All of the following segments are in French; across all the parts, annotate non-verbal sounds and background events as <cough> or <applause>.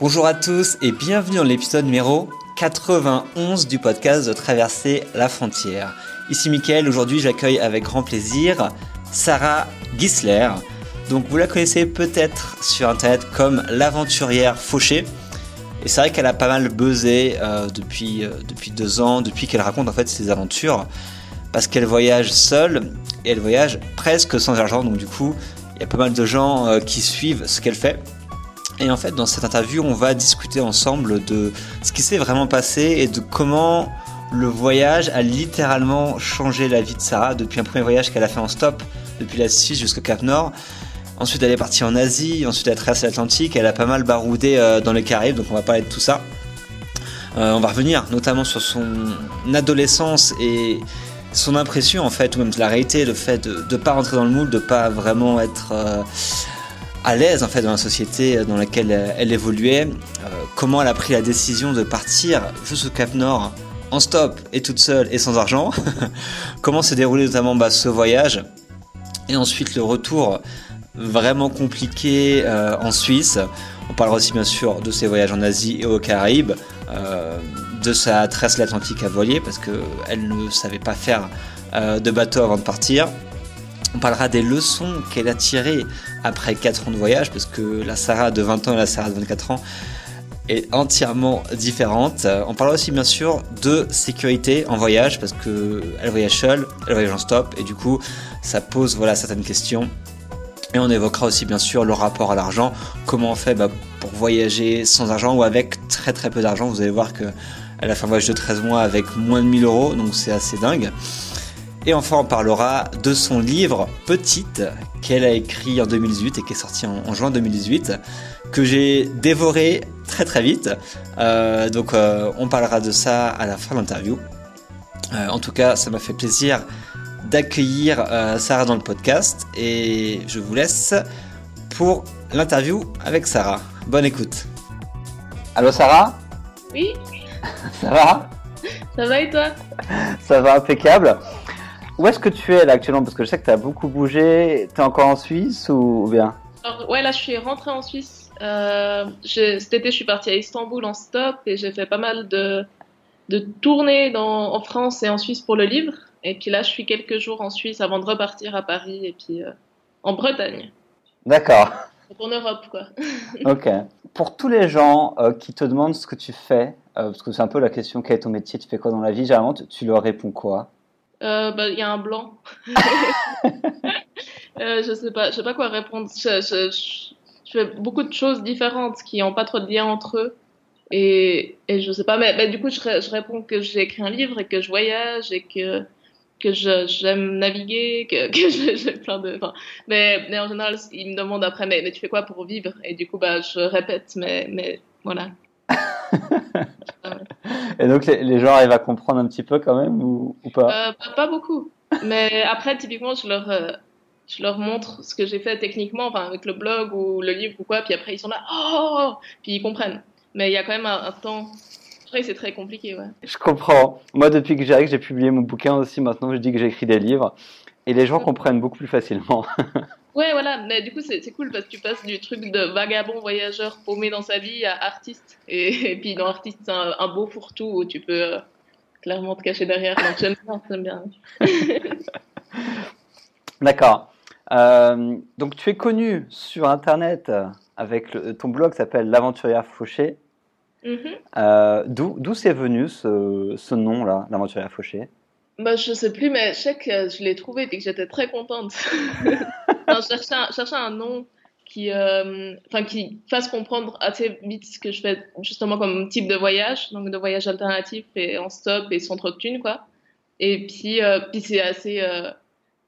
Bonjour à tous et bienvenue dans l'épisode numéro 91 du podcast de Traverser la frontière. Ici Mickaël, aujourd'hui j'accueille avec grand plaisir Sarah Gisler. Donc vous la connaissez peut-être sur internet comme l'aventurière fauchée. Et c'est vrai qu'elle a pas mal buzzé euh, depuis, euh, depuis deux ans, depuis qu'elle raconte en fait ses aventures. Parce qu'elle voyage seule et elle voyage presque sans argent. Donc du coup, il y a pas mal de gens euh, qui suivent ce qu'elle fait. Et en fait, dans cette interview, on va discuter ensemble de ce qui s'est vraiment passé et de comment le voyage a littéralement changé la vie de Sarah depuis un premier voyage qu'elle a fait en stop depuis la Suisse jusqu'au Cap Nord. Ensuite, elle est partie en Asie. Ensuite, elle a traversé l'Atlantique. Elle a pas mal baroudé euh, dans les Caraïbes. Donc, on va parler de tout ça. Euh, on va revenir notamment sur son adolescence et son impression, en fait, ou même la réalité, le fait de ne pas rentrer dans le moule, de pas vraiment être euh, à l'aise, en fait, dans la société dans laquelle elle, évoluait. comment elle a pris la décision de partir juste au Cap Nord en stop et toute seule et sans argent. <laughs> comment s'est déroulé notamment bah, ce voyage. Et ensuite, le retour vraiment compliqué euh, en Suisse. On parlera aussi bien sûr de ses voyages en Asie et aux Caraïbes, euh, de sa trace l'Atlantique à voilier parce qu'elle ne savait pas faire euh, de bateau avant de partir. On parlera des leçons qu'elle a tirées après 4 ans de voyage parce que la Sarah de 20 ans et la Sarah de 24 ans est entièrement différente. On parlera aussi bien sûr de sécurité en voyage parce qu'elle voyage seule, elle voyage en stop et du coup ça pose voilà certaines questions et on évoquera aussi bien sûr le rapport à l'argent, comment on fait bah, pour voyager sans argent ou avec très très peu d'argent? Vous allez voir qu'elle a fait un voyage de 13 mois avec moins de 1000 euros, donc c'est assez dingue. Et enfin on parlera de son livre Petite qu'elle a écrit en 2018 et qui est sorti en, juin 2018, que j'ai dévoré très très vite. Euh, donc euh, on parlera de ça à la fin de l'interview. Euh, en tout cas ça m'a fait plaisir d'accueillir euh, Sarah dans le podcast et je vous laisse pour l'interview avec Sarah. Bonne écoute. Allô Sarah? Oui <laughs> Ça va? Ça va et toi? Ça va impeccable. Où est-ce que tu es là actuellement? Parce que je sais que tu as beaucoup bougé. Tu es encore en Suisse ou, bien? Ouais, là je suis rentrée en Suisse. Euh, cet été je suis partie à Istanbul en stop et j'ai fait pas mal de, de tournées dans, en France et en Suisse pour le livre. Et puis là, je suis quelques jours en Suisse avant de repartir à Paris et puis euh, en Bretagne. D'accord. En Europe, quoi. <laughs> ok. Pour tous les gens euh, qui te demandent ce que tu fais, euh, parce que c'est un peu la question quel est ton métier, tu fais quoi dans la vie, généralement, tu, leur réponds quoi? Bah, Il y a un blanc. <laughs> je sais pas, je sais pas quoi répondre. Je, je, je, fais beaucoup de choses différentes qui n'ont pas trop de lien entre eux. Et, et je sais pas, mais, mais du coup, je, je réponds que j'ai écrit un livre et que je voyage et que que j'aime naviguer, que, <laughs> que j'ai plein de. Mais, mais en général, ils me demandent après, mais, mais, tu fais quoi pour vivre? Et du coup, bah, je répète, mais, mais voilà. Et donc, les, les, gens arrivent à comprendre un petit peu quand même ou, ou pas, euh, pas, beaucoup. Mais après, typiquement, je leur, euh, je leur montre ce que j'ai fait techniquement, enfin, avec le blog ou le livre ou quoi, puis après, ils sont là, oh Puis ils comprennent. Mais il y a quand même un, un temps c'est très compliqué, ouais. Je comprends. Moi, depuis que j'ai publié mon bouquin aussi, maintenant, je dis que j'écris des livres. Et les gens comprennent beaucoup plus facilement. <laughs> ouais, voilà. Mais du coup, c'est cool parce que tu passes du truc de vagabond voyageur paumé dans sa vie à artiste. Et, puis, dans artiste, c'est un, beau fourre-tout où tu peux euh, clairement te cacher derrière. J'aime bien, j'aime <laughs> bien. D'accord. Euh, donc, tu es connu sur Internet avec ton blog qui s'appelle L'Aventurière Fauché. Mhm. Euh, d'où c'est venu ce, ce nom-là, l'aventurier fauché bah, Je sais plus, mais je sais que je l'ai trouvé et que j'étais très contente. <laughs> je cherchais un, cherchais un nom qui, euh, enfin, qui fasse comprendre assez vite ce que je fais justement comme type de voyage, donc de voyage alternatif et en stop et sans trop de thunes, quoi. Et puis, euh, puis c'est assez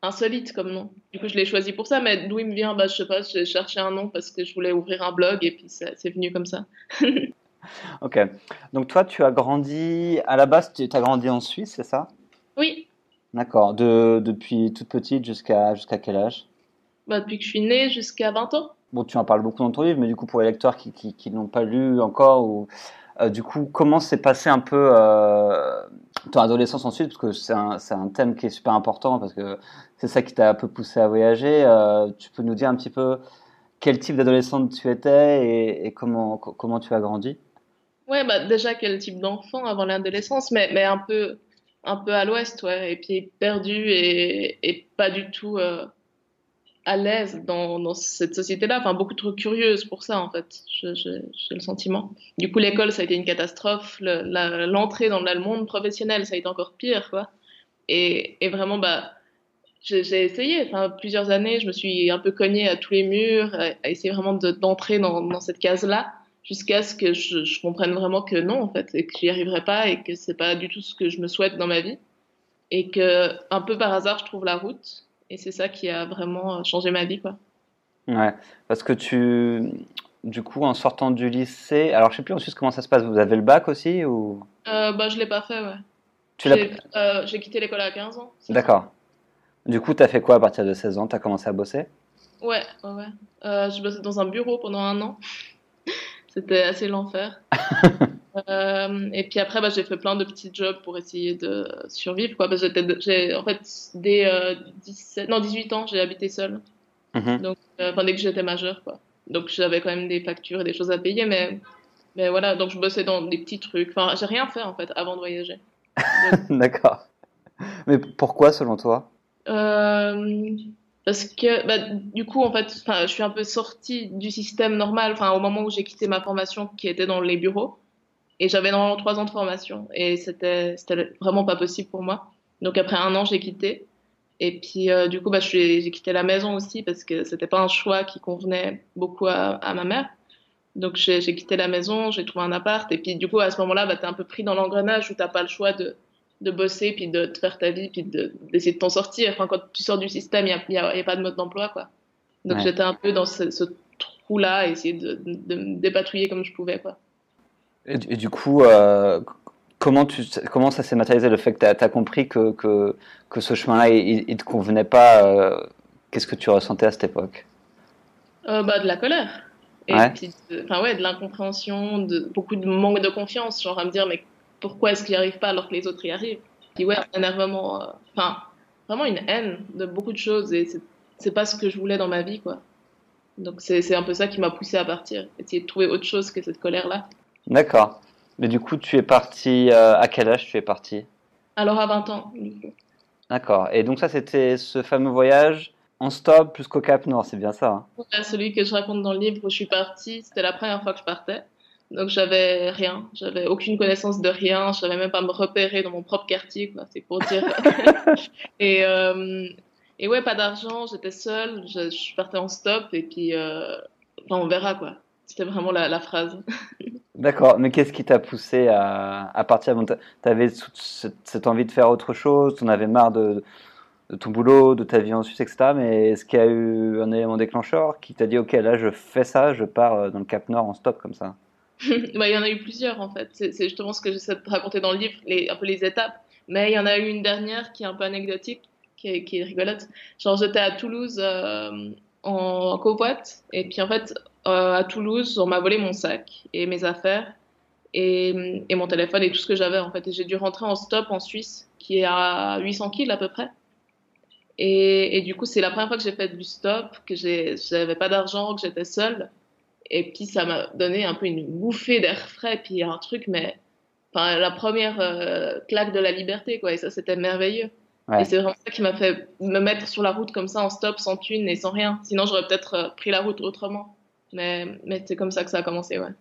insolite comme nom. Du coup, je l'ai choisi pour ça, mais d'où il me vient, bah, je sais pas, j'ai cherché un nom parce que je voulais ouvrir un blog et puis c'est venu comme ça. <laughs> Ok. Donc toi, tu as grandi, à la base, tu as grandi en Suisse, c'est ça? Oui. D'accord. De, depuis toute petite jusqu'à jusqu'à quel âge? Bah, Depuis que je suis née jusqu'à 20 ans. Bon, tu en parles beaucoup dans ton livre, mais du coup, pour les lecteurs qui, qui, n'ont pas lu encore, ou, euh, du coup, comment s'est passé un peu euh, ton adolescence en Suisse Parce que c'est un, un, thème qui est super important, parce que c'est ça qui t'a un peu poussé à voyager. Euh, tu peux nous dire un petit peu quel type d'adolescente tu étais et, comment, comment tu as grandi? Ouais, bah déjà quel type d'enfant avant l'adolescence, mais, mais un peu un peu à l'ouest, ouais, et puis perdu et, et pas du tout euh, à l'aise dans, cette société-là, enfin beaucoup trop curieuse pour ça en fait, j'ai le sentiment. Du coup l'école ça a été une catastrophe, l'entrée dans le monde professionnel ça a été encore pire quoi, et, vraiment bah j'ai essayé, enfin plusieurs années, je me suis un peu cognée à tous les murs, à, essayer vraiment d'entrer dans, dans cette case-là jusqu'à ce que je, je, comprenne vraiment que non, en fait, et que j'y arriverai pas et que c'est pas du tout ce que je me souhaite dans ma vie. Et que, un peu par hasard, je trouve la route. Et c'est ça qui a vraiment changé ma vie, quoi. Ouais, parce que tu, du coup, en sortant du lycée, alors je sais plus ensuite comment ça se passe, vous avez le bac aussi ou? Euh, Bah, je l'ai pas fait, ouais. J'ai euh, quitté l'école à 15 ans. D'accord. Du coup, tu as fait quoi à partir de 16 ans? Tu as commencé à bosser? Ouais, ouais, ouais. Euh, je bossais dans un bureau pendant un an. <laughs> C'était assez l'enfer. <laughs> euh, et puis après, bah, j'ai fait plein de petits jobs pour essayer de survivre. Quoi. Parce que j'ai, en fait, dès euh, 17, non, 18 ans, j'ai habité seule. Mm-hmm. Donc, euh, dès que j'étais majeure. Quoi. Donc, j'avais quand même des factures et des choses à payer. Mais, mais voilà, donc je bossais dans des petits trucs. Enfin, j'ai rien fait, en fait, avant de voyager. <laughs> D'accord. Mais pourquoi, selon toi? Euh, parce que bah, du coup en fait je suis un peu sortie du système normal enfin au moment où j'ai quitté ma formation qui était dans les bureaux et j'avais normalement trois ans de formation et c'était vraiment pas possible pour moi donc après un an j'ai quitté et puis euh, du coup bah j'ai quitté la maison aussi parce que c'était pas un choix qui convenait beaucoup à, à ma mère donc j'ai quitté la maison j'ai trouvé un appart et puis du coup à ce moment-là bah t'es un peu pris dans l'engrenage où t'as pas le choix de de bosser, puis de te faire ta vie, puis d'essayer de t'en sortir. Enfin, quand tu sors du système, il n'y a, a, pas de mode d'emploi, quoi. Donc j'étais un peu dans ce, trou-là, essayer de, de, me dépatouiller comme je pouvais, quoi. Et, du coup, euh, comment, tu, comment ça s'est matérialisé le fait que tu as, compris que, que, que ce chemin-là, il, ne te convenait pas euh, Qu'est-ce que tu ressentais à cette époque? Euh, bah, De la colère. Et puis, ouais, de l'incompréhension, de beaucoup de manque de confiance, genre à me dire mais pourquoi est-ce qu'il n'y arrive pas alors que les autres y arrivent? Puis ouais, un énervement, enfin, vraiment une haine de beaucoup de choses et c'est pas ce que je voulais dans ma vie, quoi. Donc c'est un peu ça qui m'a poussé à partir, essayer de trouver autre chose que cette colère-là. D'accord. Mais du coup, tu es parti, euh, à quel âge tu es parti? Alors à 20 ans. D'accord. Et donc ça, c'était ce fameux voyage en stop plus qu'au Cap Nord, c'est bien ça hein? Celui que je raconte dans le livre où je suis partie, c'était la première fois que je partais. Donc j'avais rien, j'avais aucune connaissance de rien, je savais même pas me repérer dans mon propre quartier, quoi. C'est pour dire. <laughs> et euh, et ouais, pas d'argent, j'étais seule, je, je, partais en stop et puis euh, enfin, on verra quoi. C'était vraiment la, la phrase. D'accord, mais qu'est-ce qui t'a poussé à, à partir? Tu avais cette, cette, envie de faire autre chose, tu en avais marre de, de, ton boulot, de ta vie en Suisse, etc. Mais est-ce qu'il y a eu un élément déclencheur qui t'a dit, ok, là je fais ça, je pars euh, dans le Cap Nord en stop comme ça? <laughs> Bah, il y en a eu plusieurs en fait. C'est justement ce que j'essaie de raconter dans le livre, les, un peu les étapes. Mais il y en a eu une dernière qui est un peu anecdotique, qui est, qui est rigolote. Genre j'étais à Toulouse euh, en covoite et puis en fait euh, à Toulouse on m'a volé mon sac et mes affaires et, et mon téléphone et tout ce que j'avais en fait. Et j'ai dû rentrer en stop en Suisse qui est à 800 km à peu près. Et, et du coup c'est la première fois que j'ai fait du stop, que j'avais pas d'argent, que j'étais seule. Et puis ça m'a donné un peu une bouffée d'air frais, puis un truc, mais enfin la première euh, claque de la liberté, quoi. Et ça, c'était merveilleux. Et c'est vraiment ça qui m'a fait me mettre sur la route comme ça, en stop, sans thune et sans rien. Sinon, j'aurais peut-être euh, pris la route autrement. Mais, mais c'est comme ça que ça a commencé, ouais.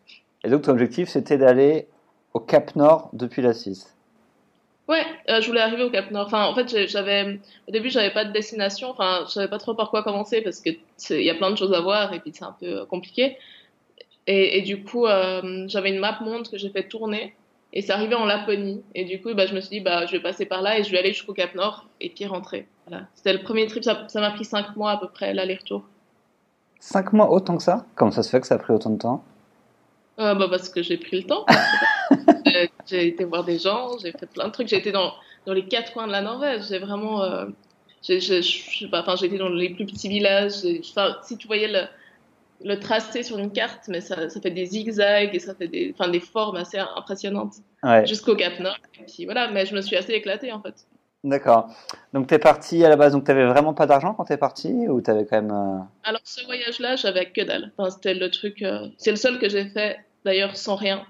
Et donc, ton objectif, c'était d'aller au Cap Nord depuis la Suisse Ouais, euh, je voulais arriver au Cap Nord. Enfin, en fait, j'avais au début, j'avais pas de destination. Enfin, je savais pas trop par quoi commencer parce que il y a plein de choses à voir et puis c'est un peu compliqué. Et, et du coup, euh, j'avais une map monde que j'ai fait tourner et c'est arrivé en Laponie. Et du coup, bah, je me suis dit, bah, je vais passer par là et je vais aller jusqu'au Cap Nord et puis rentrer. Voilà. C'était le premier trip, ça m'a pris cinq mois à peu près, l'aller-retour. Cinq mois autant que ça Comment ça se fait que ça a pris autant de temps? Euh, bah Parce que j'ai pris le temps. <laughs> j'ai été voir des gens, j'ai fait plein de trucs. J'ai été dans, dans les quatre coins de la Norvège. J'ai vraiment. Euh, j'ai été dans les plus petits villages. Si tu voyais le le tracer sur une carte, mais ça, ça, fait des zigzags et ça fait des, enfin, des formes assez impressionnantes jusqu'au Cap Nord. Et puis voilà, mais je me suis assez éclatée en fait. D'accord. Donc tu es parti à la base, donc tu n'avais vraiment pas d'argent quand tu es parti ou tu avais quand même... Euh, Alors ce voyage-là, j'avais que dalle. Enfin, c'était le truc... Euh, c'est le seul que j'ai fait, d'ailleurs, sans rien,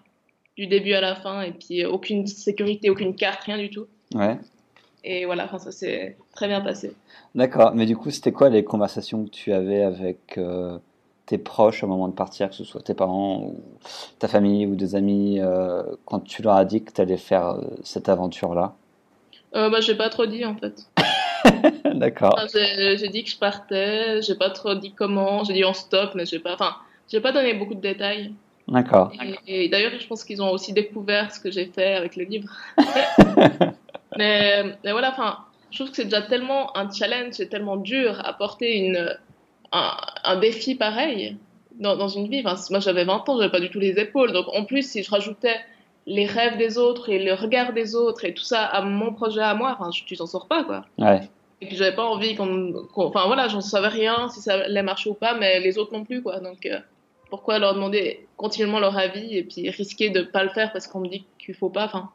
du début à la fin, et puis aucune sécurité, aucune carte, rien du tout. Ouais. Et voilà, enfin, ça s'est très bien passé. D'accord, mais du coup, c'était quoi les conversations que tu avais avec euh, tes proches au moment de partir, que ce soit tes parents ou ta famille ou des amis, quand tu leur as dit que tu allais faire cette aventure-là? Euh, bah, j'ai pas trop dit en fait. <laughs> D'accord. j'ai dit que je partais, j'ai pas trop dit comment, j'ai dit en stop, mais j'ai pas, enfin, j'ai pas donné beaucoup de détails. D'accord. Et, d'ailleurs, je pense qu'ils ont aussi découvert ce que j'ai fait avec le livre. <laughs> mais, mais, voilà, enfin, je trouve que c'est déjà tellement un challenge, c'est tellement dur à porter une, un, un défi pareil dans, dans une vie. Enfin, moi, j'avais 20 ans, j'avais pas du tout les épaules. Donc, en plus, si je rajoutais les rêves des autres et le regard des autres et tout ça à mon projet à moi, enfin, tu t'en sors pas, quoi. Ouais. Et puis j'avais pas envie qu'on, enfin voilà, j'en savais rien si ça allait marcher ou pas, mais les autres non plus, quoi. Donc euh, pourquoi leur demander continuellement leur avis et puis risquer de pas le faire parce qu'on me dit qu'il faut pas, enfin.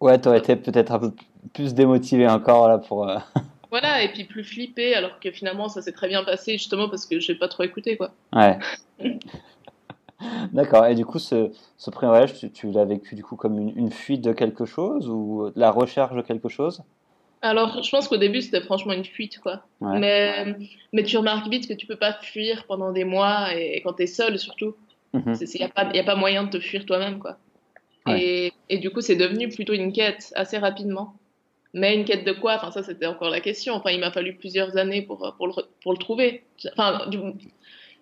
Ouais, t'aurais été peut-être un peu plus démotivé encore là pour. Euh, <laughs> voilà, et puis plus flippé, alors que finalement ça s'est très bien passé justement parce que j'ai pas trop écouté, quoi. Ouais. <laughs> D'accord. Et du coup, ce, ce premier voyage, tu, l'as vécu du coup comme une, fuite de quelque chose ou la recherche de quelque chose? Alors, je pense qu'au début, c'était franchement une fuite, quoi. Mais, mais tu remarques vite que tu peux pas fuir pendant des mois et, quand tu es seul, surtout. Il mhm. n'y a, pas, a pas moyen de te fuir toi-même, quoi. Et, et, du coup, c'est devenu plutôt une quête assez rapidement. Mais une quête de quoi? Enfin, ça, c'était encore la question. Enfin, il m'a fallu plusieurs années pour, pour, le, pour le trouver. Enfin, du,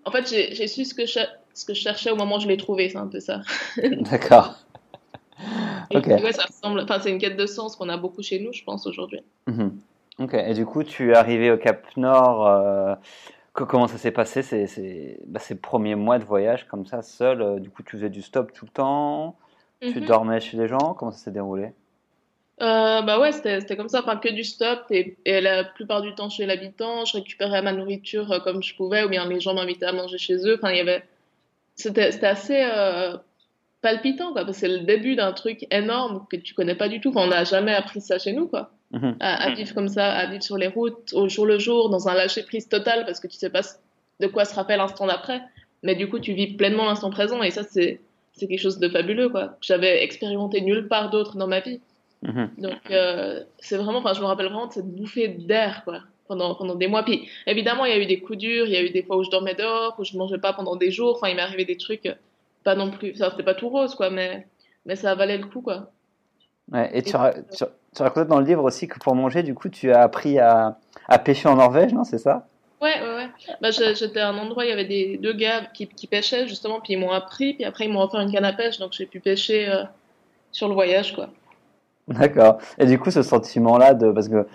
en fait, j'ai su ce que, je, ce que je cherchais au moment où je l'ai trouvé, c'est un peu ça. <laughs> D'accord. ok. Ouais, ça ressemble. Enfin, c'est une quête de sens qu'on a beaucoup chez nous, je pense, aujourd'hui. Mhm. Ok. Et du coup, tu es arrivé au Cap Nord. Euh, comment ça s'est passé? Ces, bah, ces, premiers mois de voyage comme ça, seul euh, Du coup, tu faisais du stop tout le temps? Tu mhm. dormais chez les gens? Comment ça s'est déroulé? Euh, bah ouais, c'était comme ça, enfin que du stop et, et, la plupart du temps chez l'habitant, je récupérais ma nourriture comme je pouvais ou bien les gens m'invitaient à manger chez eux. Enfin, il y avait, c'était assez euh, palpitant quoi, parce que c'est le début d'un truc énorme que tu connais pas du tout. Enfin, on n'a jamais appris ça chez nous quoi, mhm. à, vivre comme ça, à vivre sur les routes au jour le jour, dans un lâcher prise total parce que tu sais pas de quoi se rappelle l'instant d'après. Mais du coup, tu vis pleinement l'instant présent et ça c'est c'est quelque chose de fabuleux quoi. J'avais expérimenté nulle part d'autre dans ma vie. Mhm. Donc, euh, c'est vraiment, enfin, je me rappelle vraiment de cette bouffée d'air, quoi, pendant, pendant des mois. Puis, évidemment, il y a eu des coups durs, il y a eu des fois où je dormais dehors, où je mangeais pas pendant des jours. Enfin, il m'est arrivé des trucs, pas non plus, ça, c'était pas tout rose, quoi, mais, mais ça valait le coup, quoi. Ouais, et, tu, tu, racontes dans le livre aussi que pour manger, du coup, tu as appris à, à pêcher en Norvège, non C'est ça? Ouais, ouais, ouais. Bah, j'étais à un endroit, il y avait des deux gars qui, qui pêchaient, justement, puis ils m'ont appris, puis après, ils m'ont offert une canne à pêche, donc j'ai pu pêcher euh, sur le voyage, quoi. D'accord. Et du coup, ce sentiment-là, de, parce que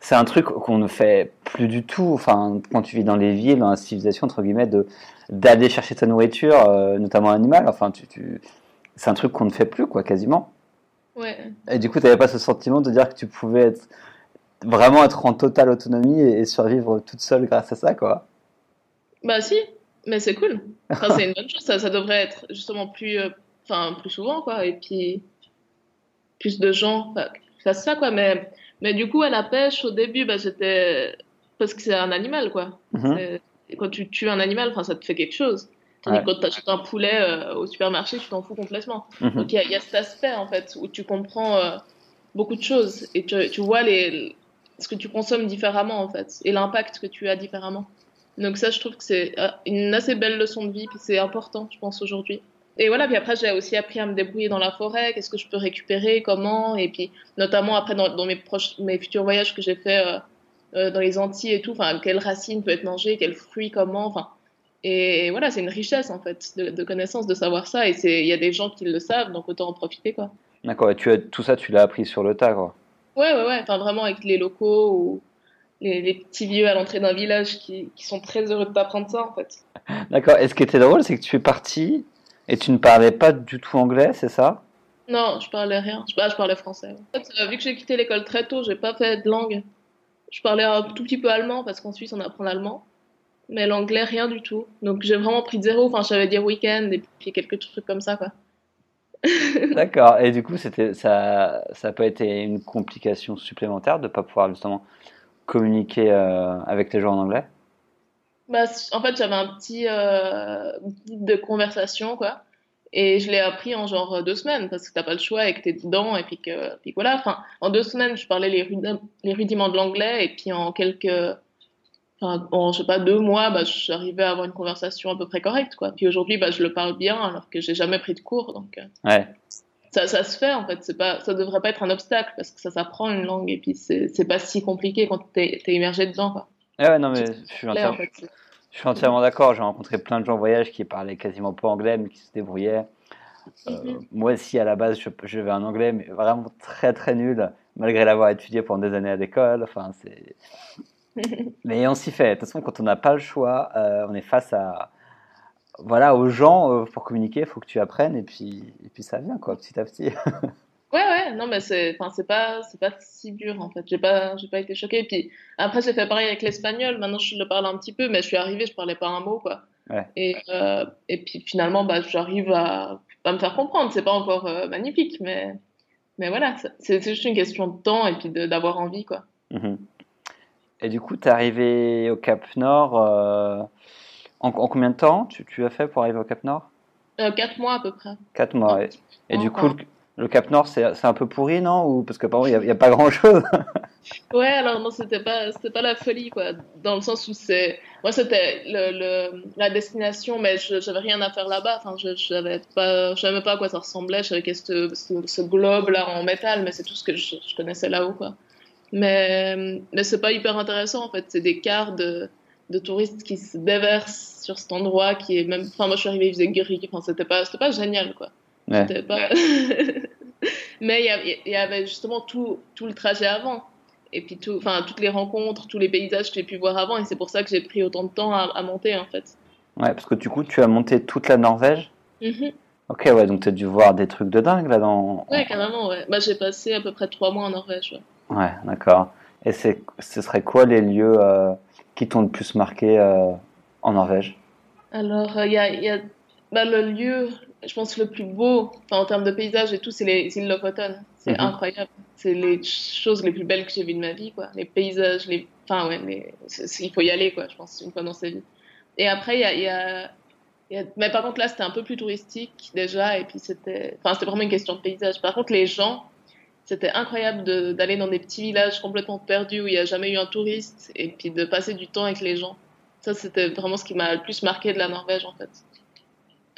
c'est un truc qu'on ne fait plus du tout. Enfin, quand tu vis dans les villes, dans la civilisation entre guillemets, de d'aller chercher ta nourriture, euh, notamment animale. Enfin, tu, tu... c'est un truc qu'on ne fait plus, quoi, quasiment. Ouais. Et du coup, tu n'avais pas ce sentiment de dire que tu pouvais être vraiment être en totale autonomie et, survivre toute seule grâce à ça, quoi. Bah si, mais c'est cool. Enfin, c'est une bonne chose. Ça, ça devrait être justement plus, euh, enfin, plus souvent, quoi. Et puis plus de gens fassent ça, quoi. Mais, mais du coup, à la pêche, au début, bah, c'était parce que c'est un animal, quoi. Mhm. Quand tu tues un animal, ça te fait quelque chose. Tandis quand tu achètes un poulet euh, au supermarché, tu t'en fous complètement. Mhm. Donc il y, a cet aspect, en fait, où tu comprends euh, beaucoup de choses et tu, tu vois les, ce que tu consommes différemment, en fait, et l'impact que tu as différemment. Donc ça, je trouve que c'est euh, une assez belle leçon de vie, puis c'est important, je pense, aujourd'hui et voilà, puis après, j'ai aussi appris à me débrouiller dans la forêt, qu'est-ce que je peux récupérer, comment, et puis notamment après dans, dans mes, proches, mes futurs voyages que j'ai fait euh, euh, dans les Antilles et tout, enfin, quelle racine peut être mangée, quel fruit, comment, enfin. Et, voilà, c'est une richesse en fait de, de connaissances, de savoir ça, et il y a des gens qui le savent, donc autant en profiter, quoi. D'accord, et tu as, tout ça, tu l'as appris sur le tas, quoi. Ouais, ouais, ouais, enfin vraiment avec les locaux ou les, les petits vieux à l'entrée d'un village qui, qui sont très heureux de t'apprendre ça, en fait. <laughs> D'accord, et ce qui était drôle, c'est que tu es parti et tu ne parlais pas du tout anglais, c'est ça? Non, je parlais rien. Je, je parlais français. En fait, euh, vu que j'ai quitté l'école très tôt, j'ai pas fait de langue. Je parlais un tout petit peu allemand parce qu'en Suisse on apprend l'allemand, mais l'anglais rien du tout. Donc j'ai vraiment pris de zéro. Enfin, j'avais dire week-end et puis quelques trucs comme ça quoi. <laughs> D'accord. Et du coup, c'était ça, ça n'a pas été une complication supplémentaire de ne pas pouvoir justement communiquer euh, avec les gens en anglais? Bah, En fait, j'avais un petit euh, guide de conversation, quoi. Et je l'ai appris en genre deux semaines parce que t'as pas le choix et que t'es dedans et puis que puis voilà. Enfin, en deux semaines, je parlais les, les rudiments de l'anglais et puis en quelques, enfin, en je sais pas deux mois, bah, j'arrivais à avoir une conversation à peu près correcte quoi. Puis aujourd'hui, bah, je le parle bien alors que j'ai jamais pris de cours donc. Euh, ouais. Ça, ça se fait en fait. C'est pas, ça devrait pas être un obstacle parce que ça s'apprend une langue et puis c'est pas si compliqué quand t'es es immergé dedans quoi. Ouais, non mais je suis entièrement, je suis entièrement d'accord. J'ai rencontré plein de gens en voyage qui parlaient quasiment pas anglais, mais qui se débrouillaient. Euh, mhm. moi aussi, à la base, je, je vais en anglais, mais vraiment très très nul, malgré l'avoir étudié pendant des années à l'école. Enfin, c'est. <laughs> mais on s'y fait. De toute façon, quand on n'a pas le choix, euh, on est face à, voilà, aux gens euh, pour communiquer. Il faut que tu apprennes et puis, et puis ça vient quoi, petit à petit. <laughs> Ouais, ouais, non, mais c'est, enfin, c'est pas, c'est pas si dur, en fait. J'ai pas, j'ai pas été choquée. Puis après, j'ai fait pareil avec l'espagnol. Maintenant, je le parle un petit peu, mais je suis arrivée, je parlais pas un mot, quoi. Ouais. Et, euh, et puis finalement, bah, j'arrive à, à me faire comprendre. C'est pas encore euh, magnifique, mais, mais voilà, c'est, juste une question de temps et puis d'avoir envie, quoi. Mm-hmm. Et du coup, tu es arrivé au Cap Nord euh, en, en, combien de temps tu, tu, as fait pour arriver au Cap Nord? Quatre mois à peu près. Quatre mois, et, et du coup, le Cap Nord, c'est un peu pourri, non? Ou parce que par il n'y a, pas grand-chose. <laughs> ouais, alors non, c'était pas, c'était pas la folie, quoi. Dans le sens où c'est, moi, c'était le, la destination, mais je j'avais rien à faire là-bas. Enfin, je, savais pas, je savais pas à quoi ça ressemblait. Je savais que ce, ce, globe-là en métal, mais c'est tout ce que je, connaissais là-haut, quoi. Mais, mais c'est pas hyper intéressant, en fait. C'est des quarts de, de touristes qui se déversent sur cet endroit qui est même, enfin, moi, je suis arrivée, il faisait gris. Enfin, c'était pas, c'était pas génial, quoi. Pas... <laughs> Mais il y, avait justement tout, tout le trajet avant. Et puis tout, toutes les rencontres, tous les paysages que j'ai pu voir avant. Et c'est pour ça que j'ai pris autant de temps à, monter, en fait. Ouais, parce que du coup, tu as monté toute la Norvège mm-hmm. Ok, ouais, donc tu as dû voir des trucs de dingue là-dedans. Ouais, carrément, ouais. Bah, j'ai passé à peu près trois mois en Norvège. Ouais, ouais d'accord. Et ce serait quoi les lieux euh, qui t'ont le plus marqué euh, en Norvège? Alors, il y a, y a bah, le lieu, je pense le plus beau, en termes de paysage et tout, c'est les îles Lofoten. C'est mhm. incroyable. C'est les choses les plus belles que j'ai vues de ma vie, quoi. Les paysages, les, enfin ouais, mais il faut y aller, quoi. Je pense une fois dans sa vie. Et après, il y a, y, a, y a, mais par contre là, c'était un peu plus touristique déjà, et puis c'était, enfin c'était vraiment une question de paysage. Par contre, les gens, c'était incroyable d'aller dans des petits villages complètement perdus où il n'y a jamais eu un touriste, et puis de passer du temps avec les gens. Ça, c'était vraiment ce qui m'a le plus marqué de la Norvège, en fait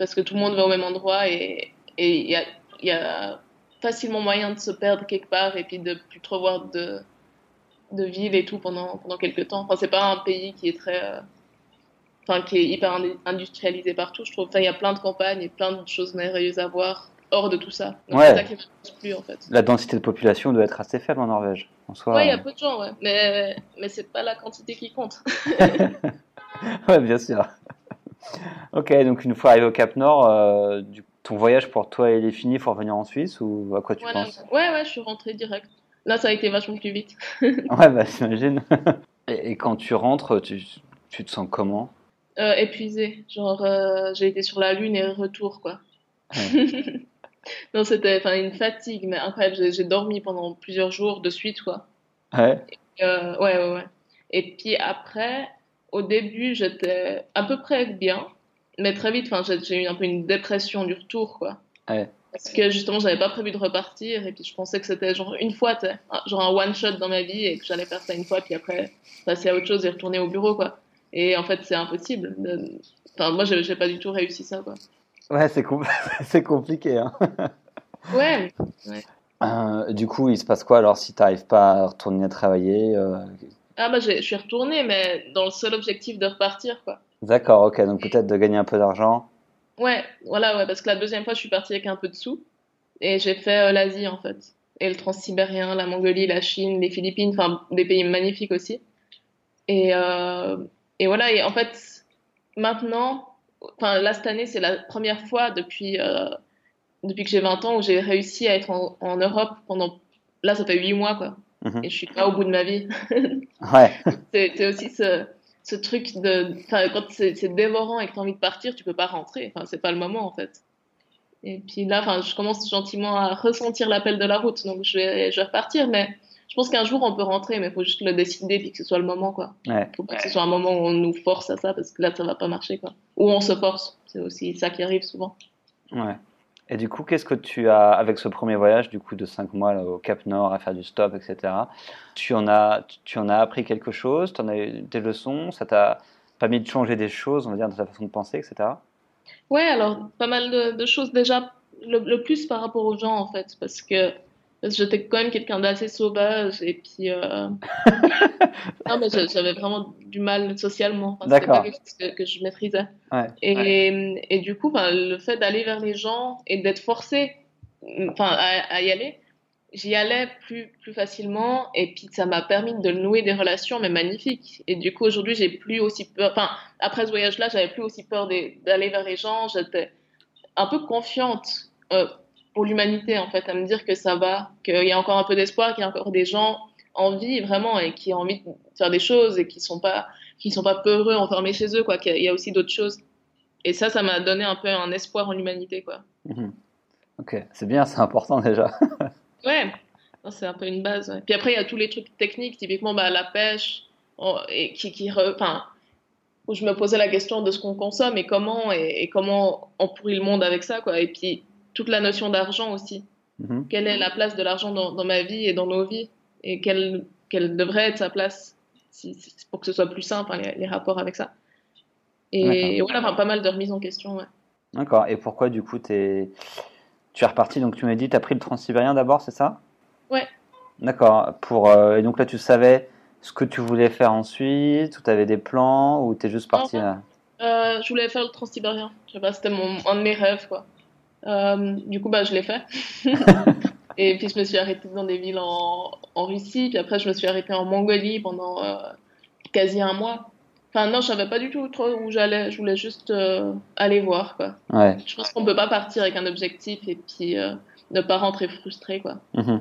parce que tout le monde va au même endroit et il y a, y a, facilement moyen de se perdre quelque part et puis de plus trop voir de, de ville et tout pendant, pendant quelques temps. Enfin, c'est pas un pays qui est très. Euh, enfin, qui est hyper industrialisé partout, je trouve. Enfin, il y a plein de campagnes et plein de choses merveilleuses à voir hors de tout ça. ouais. C'est ça qui plus, en fait. La densité de population doit être assez faible en Norvège. En soi, ouais, il y a peu de gens, ouais. Mais, mais c'est pas la quantité qui compte. <laughs> ouais, bien sûr. Ok, donc une fois arrivé au Cap Nord, euh, du, ton voyage pour toi il est fini, il faut revenir en Suisse ou à quoi tu penses? Ouais, ouais, je suis rentrée direct. Là, ça a été vachement plus vite. <laughs> <laughs> ouais, bah j'imagine. Et, quand tu rentres, tu, tu te sens comment? Euh, Épuisée. Genre, euh, j'ai été sur la Lune et retour, quoi. <laughs> non, c'était une fatigue, mais incroyable. J'ai dormi pendant plusieurs jours de suite, quoi. Ouais. ouais, ouais, ouais. Et puis après, au début, j'étais à peu près bien, mais très vite, j'ai eu un peu une dépression du retour, quoi. Parce que justement, j'avais pas prévu de repartir, et puis je pensais que c'était genre une fois, genre un one shot dans ma vie, et que j'allais faire ça une fois, puis après passer à autre chose et retourner au bureau, quoi. Et en fait, c'est impossible. Enfin, moi, j'ai pas du tout réussi ça, quoi. Ouais, c'est <laughs> c'est compliqué, hein. <laughs> ouais. Euh, du coup, il se passe quoi alors si tu n'arrives pas à retourner à travailler euh, ah bah je suis retournée, mais dans le seul objectif de repartir, quoi. D'accord, ok, donc peut-être de gagner un peu d'argent. Ouais, voilà, ouais, parce que la deuxième fois, je suis partie avec un peu de sous, et j'ai fait euh, l'Asie, en fait. Et le transsibérien, la Mongolie, la Chine, les Philippines, enfin, des pays magnifiques aussi. Et, euh, et voilà, et en fait, maintenant, enfin, là, cette année, c'est la première fois depuis, euh, depuis que j'ai 20 ans où j'ai réussi à être en, en Europe pendant, là, ça fait 8 mois, quoi. Mhm. Et je suis pas au bout de ma vie. <laughs> ouais. <laughs> C'est aussi ce, ce truc de. Quand c'est dévorant et que tu as envie de partir, tu peux pas rentrer. Enfin, c'est pas le moment en fait. Et puis là, enfin, je commence gentiment à ressentir l'appel de la route, donc je vais, je vais repartir. Mais je pense qu'un jour on peut rentrer, mais il faut juste le décider puis que ce soit le moment, quoi. Ouais. Faut pas que ce soit un moment où on nous force à ça, parce que là, ça va pas marcher, quoi. Ou on se force, c'est aussi ça qui arrive souvent. Ouais. Et du coup, qu'est-ce que tu as, avec ce premier voyage, du coup, de 5 mois au Cap Nord, à faire du stop, etc., tu en as, tu en as appris quelque chose, tu en as eu des leçons, ça t'a permis de changer des choses, on va dire, dans ta façon de penser, etc. Ouais, alors, pas mal de, de choses déjà, le, le plus par rapport aux gens, en fait, parce que parce que j'étais quand même quelqu'un d'assez sauvage et puis euh... <laughs> non mais j'avais vraiment du mal socialement enfin, c'était pas quelque chose que, que je maîtrisais ouais. et, ouais. et du coup ben, le fait d'aller vers les gens et d'être forcé enfin à, à, y aller j'y allais plus plus facilement et puis ça m'a permis de nouer des relations mais magnifiques et du coup aujourd'hui j'ai plus aussi peur enfin après ce voyage là j'avais plus aussi peur d'aller vers les gens j'étais un peu confiante euh, pour l'humanité, en fait, à me dire que ça va, qu'il y a encore un peu d'espoir, qu'il y a encore des gens en vie, vraiment, et qui ont envie de faire des choses et qui sont pas, qui sont pas peureux, enfermés chez eux, quoi, qu'il y a aussi d'autres choses. Et ça, ça m'a donné un peu un espoir en l'humanité, quoi. Mmh. Ok, c'est bien, c'est important déjà. <laughs> ouais, c'est un peu une base. Ouais. Puis après, il y a tous les trucs techniques, typiquement bah, la pêche, et qui, qui enfin, où je me posais la question de ce qu'on consomme et comment, et, et comment on pourrit le monde avec ça, quoi. Et puis, toute la notion d'argent aussi. Mmh. Quelle est la place de l'argent dans, dans, ma vie et dans nos vies Et quelle, quelle devrait être sa place si, si, pour que ce soit plus simple, hein, les, les, rapports avec ça. Et, et voilà, enfin, pas mal de remises en question. Ouais. D'accord. Et pourquoi, du coup, es... tu es reparti? Donc, tu m'as dit, tu as pris le transsibérien d'abord, c'est ça? Ouais. D'accord. Pour, euh, et donc là, tu savais ce que tu voulais faire ensuite Ou tu avais des plans Ou tu es juste parti euh, Je voulais faire le transsibérien. Je sais pas, c'était mon, un de mes rêves, quoi. Euh, du coup, bah, je l'ai fait. <laughs> et puis, je me suis arrêtée dans des villes en, en, Russie. Puis après, je me suis arrêtée en Mongolie pendant euh, quasi un mois. Enfin, non, je savais pas du tout trop où j'allais. Je voulais juste euh, aller voir, quoi. Ouais. Je pense qu'on peut pas partir avec un objectif et puis ne pas rentrer frustré, quoi. Mmh.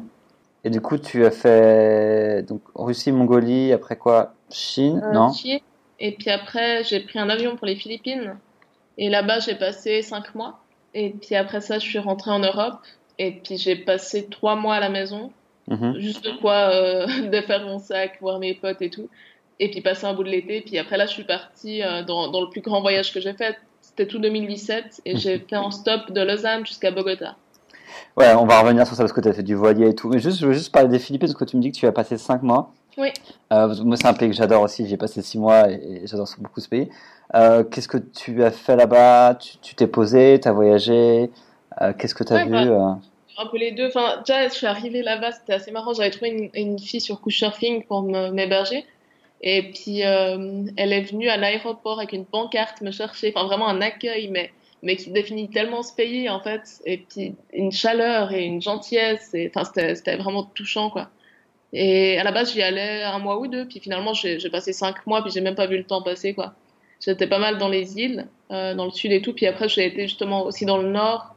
Et du coup, tu as fait donc Russie, Mongolie, après quoi? Chine, non? Chine. Et puis après, j'ai pris un avion pour les Philippines. Et là-bas, j'ai passé cinq mois. Et puis après ça, je suis rentrée en Europe. Et puis j'ai passé trois mois à la maison. Mmh. Juste de quoi euh, <laughs> de faire mon sac, voir mes potes et tout. Et puis passer un bout de l'été. Puis après là, je suis partie euh, dans, dans, le plus grand voyage que j'ai fait. C'était tout 2017. Et j'ai fait un stop de Lausanne jusqu'à Bogota. Ouais, on va revenir sur ça parce que tu as fait du voilier et tout. Mais juste, je veux juste parler des Philippines parce que tu me dis que tu as passé cinq mois. Oui. Euh, moi, c'est un pays que j'adore aussi. J'ai passé six mois et, j'adore beaucoup ce pays. Euh, qu'est-ce que tu as fait là-bas? Tu t'es posé, tu as voyagé? Euh, Qu'est-ce que tu as ouais, vu bah, Un peu les deux. Enfin, déjà, je suis arrivée là-bas, c'était assez marrant. J'avais trouvé une, une, fille sur Couchsurfing pour m'héberger. Et puis, elle est venue à l'aéroport avec une pancarte me chercher. Enfin, vraiment un accueil, mais, mais qui définit tellement ce pays, en fait. Et puis, une chaleur et une gentillesse. Et, enfin, c'était vraiment touchant, quoi. Et à la base, j'y allais un mois ou deux. Puis finalement, j'ai passé cinq mois, puis j'ai même pas vu le temps passer, quoi. J'étais pas mal dans les îles, euh, dans le sud et tout. Puis après, j'ai été justement aussi dans le nord,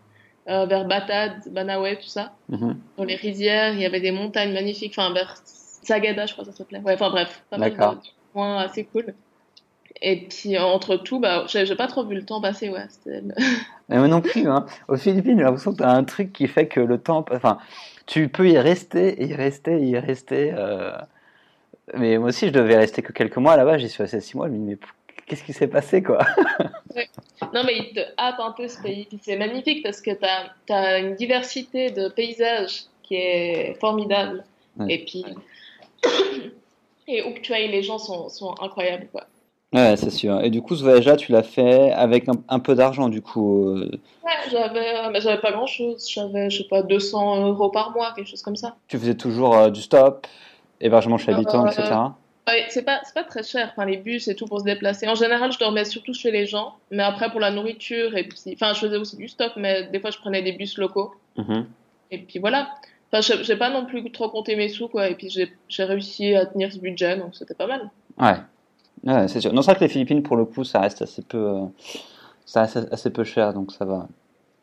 euh, vers Batad, Banawe, tout ça. Mm -hmm. Dans les rizières, il y avait des montagnes magnifiques. Enfin, vers Sagada, je crois que ça s'appelait. Ouais, enfin bref, pas mal de points assez cool. Et puis entre tout, bah, j'ai pas trop vu le temps passer, ouais. <laughs> Mais moi non plus, hein. Aux Philippines, j'ai l'impression que tu as un truc qui fait que le temps. Enfin, tu peux y rester, y rester, y rester. Euh... Mais moi aussi, je devais rester que quelques mois là-bas. J'y suis resté six mois. Je me dis, mais qu'est-ce qui s'est passé, quoi? <laughs> Ouais. Non, mais il te hâte un peu ce pays. C'est magnifique parce que tu as, as, une diversité de paysages qui est formidable. Ouais. Et puis, <coughs> et où que tu ailles, les gens sont, sont incroyables, quoi. Ouais, c'est sûr. Et du coup, ce voyage-là, tu l'as fait avec un, un peu d'argent, du coup euh... Ouais, j'avais, mais j'avais pas grand-chose. J'avais, je sais pas, 200 euros par mois, quelque chose comme ça. Tu faisais toujours euh, du stop, hébergement chez habitant, Euh, etc. Ouais, c'est pas, c'est pas très cher, enfin, les bus et tout pour se déplacer. En général, je dormais surtout chez les gens, mais après pour la nourriture et puis, enfin, je faisais aussi du stop, mais des fois je prenais des bus locaux. Mhm. Et puis voilà. Enfin, j'ai j'ai pas non plus trop compté mes sous, quoi, et puis j'ai j'ai réussi à tenir ce budget, donc c'était pas mal. Ouais, Ouais, c'est sûr. Non, c'est vrai que les Philippines, pour le coup, ça reste assez peu, euh, ça assez peu cher, donc ça va.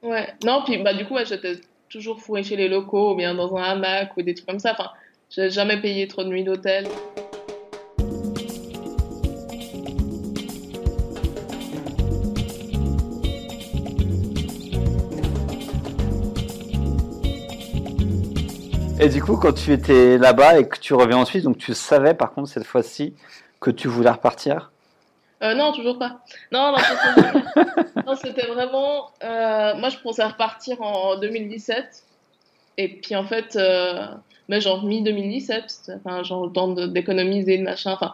Ouais. Non, puis bah, du coup, j'étais toujours fourré chez les locaux, ou bien dans un hamac, ou des trucs comme ça. Enfin, j'ai jamais payé trop de nuits d'hôtel. Et du coup, quand tu étais là-bas et que tu reviens en Suisse, donc tu savais par contre cette fois-ci que tu voulais repartir? Euh, Non, toujours pas. Non, <laughs> non, c'était vraiment. Euh, moi, je pensais repartir en 2017. Et puis en fait, euh, mais genre mi-2017, enfin, genre le temps d'économiser, de machin. Enfin,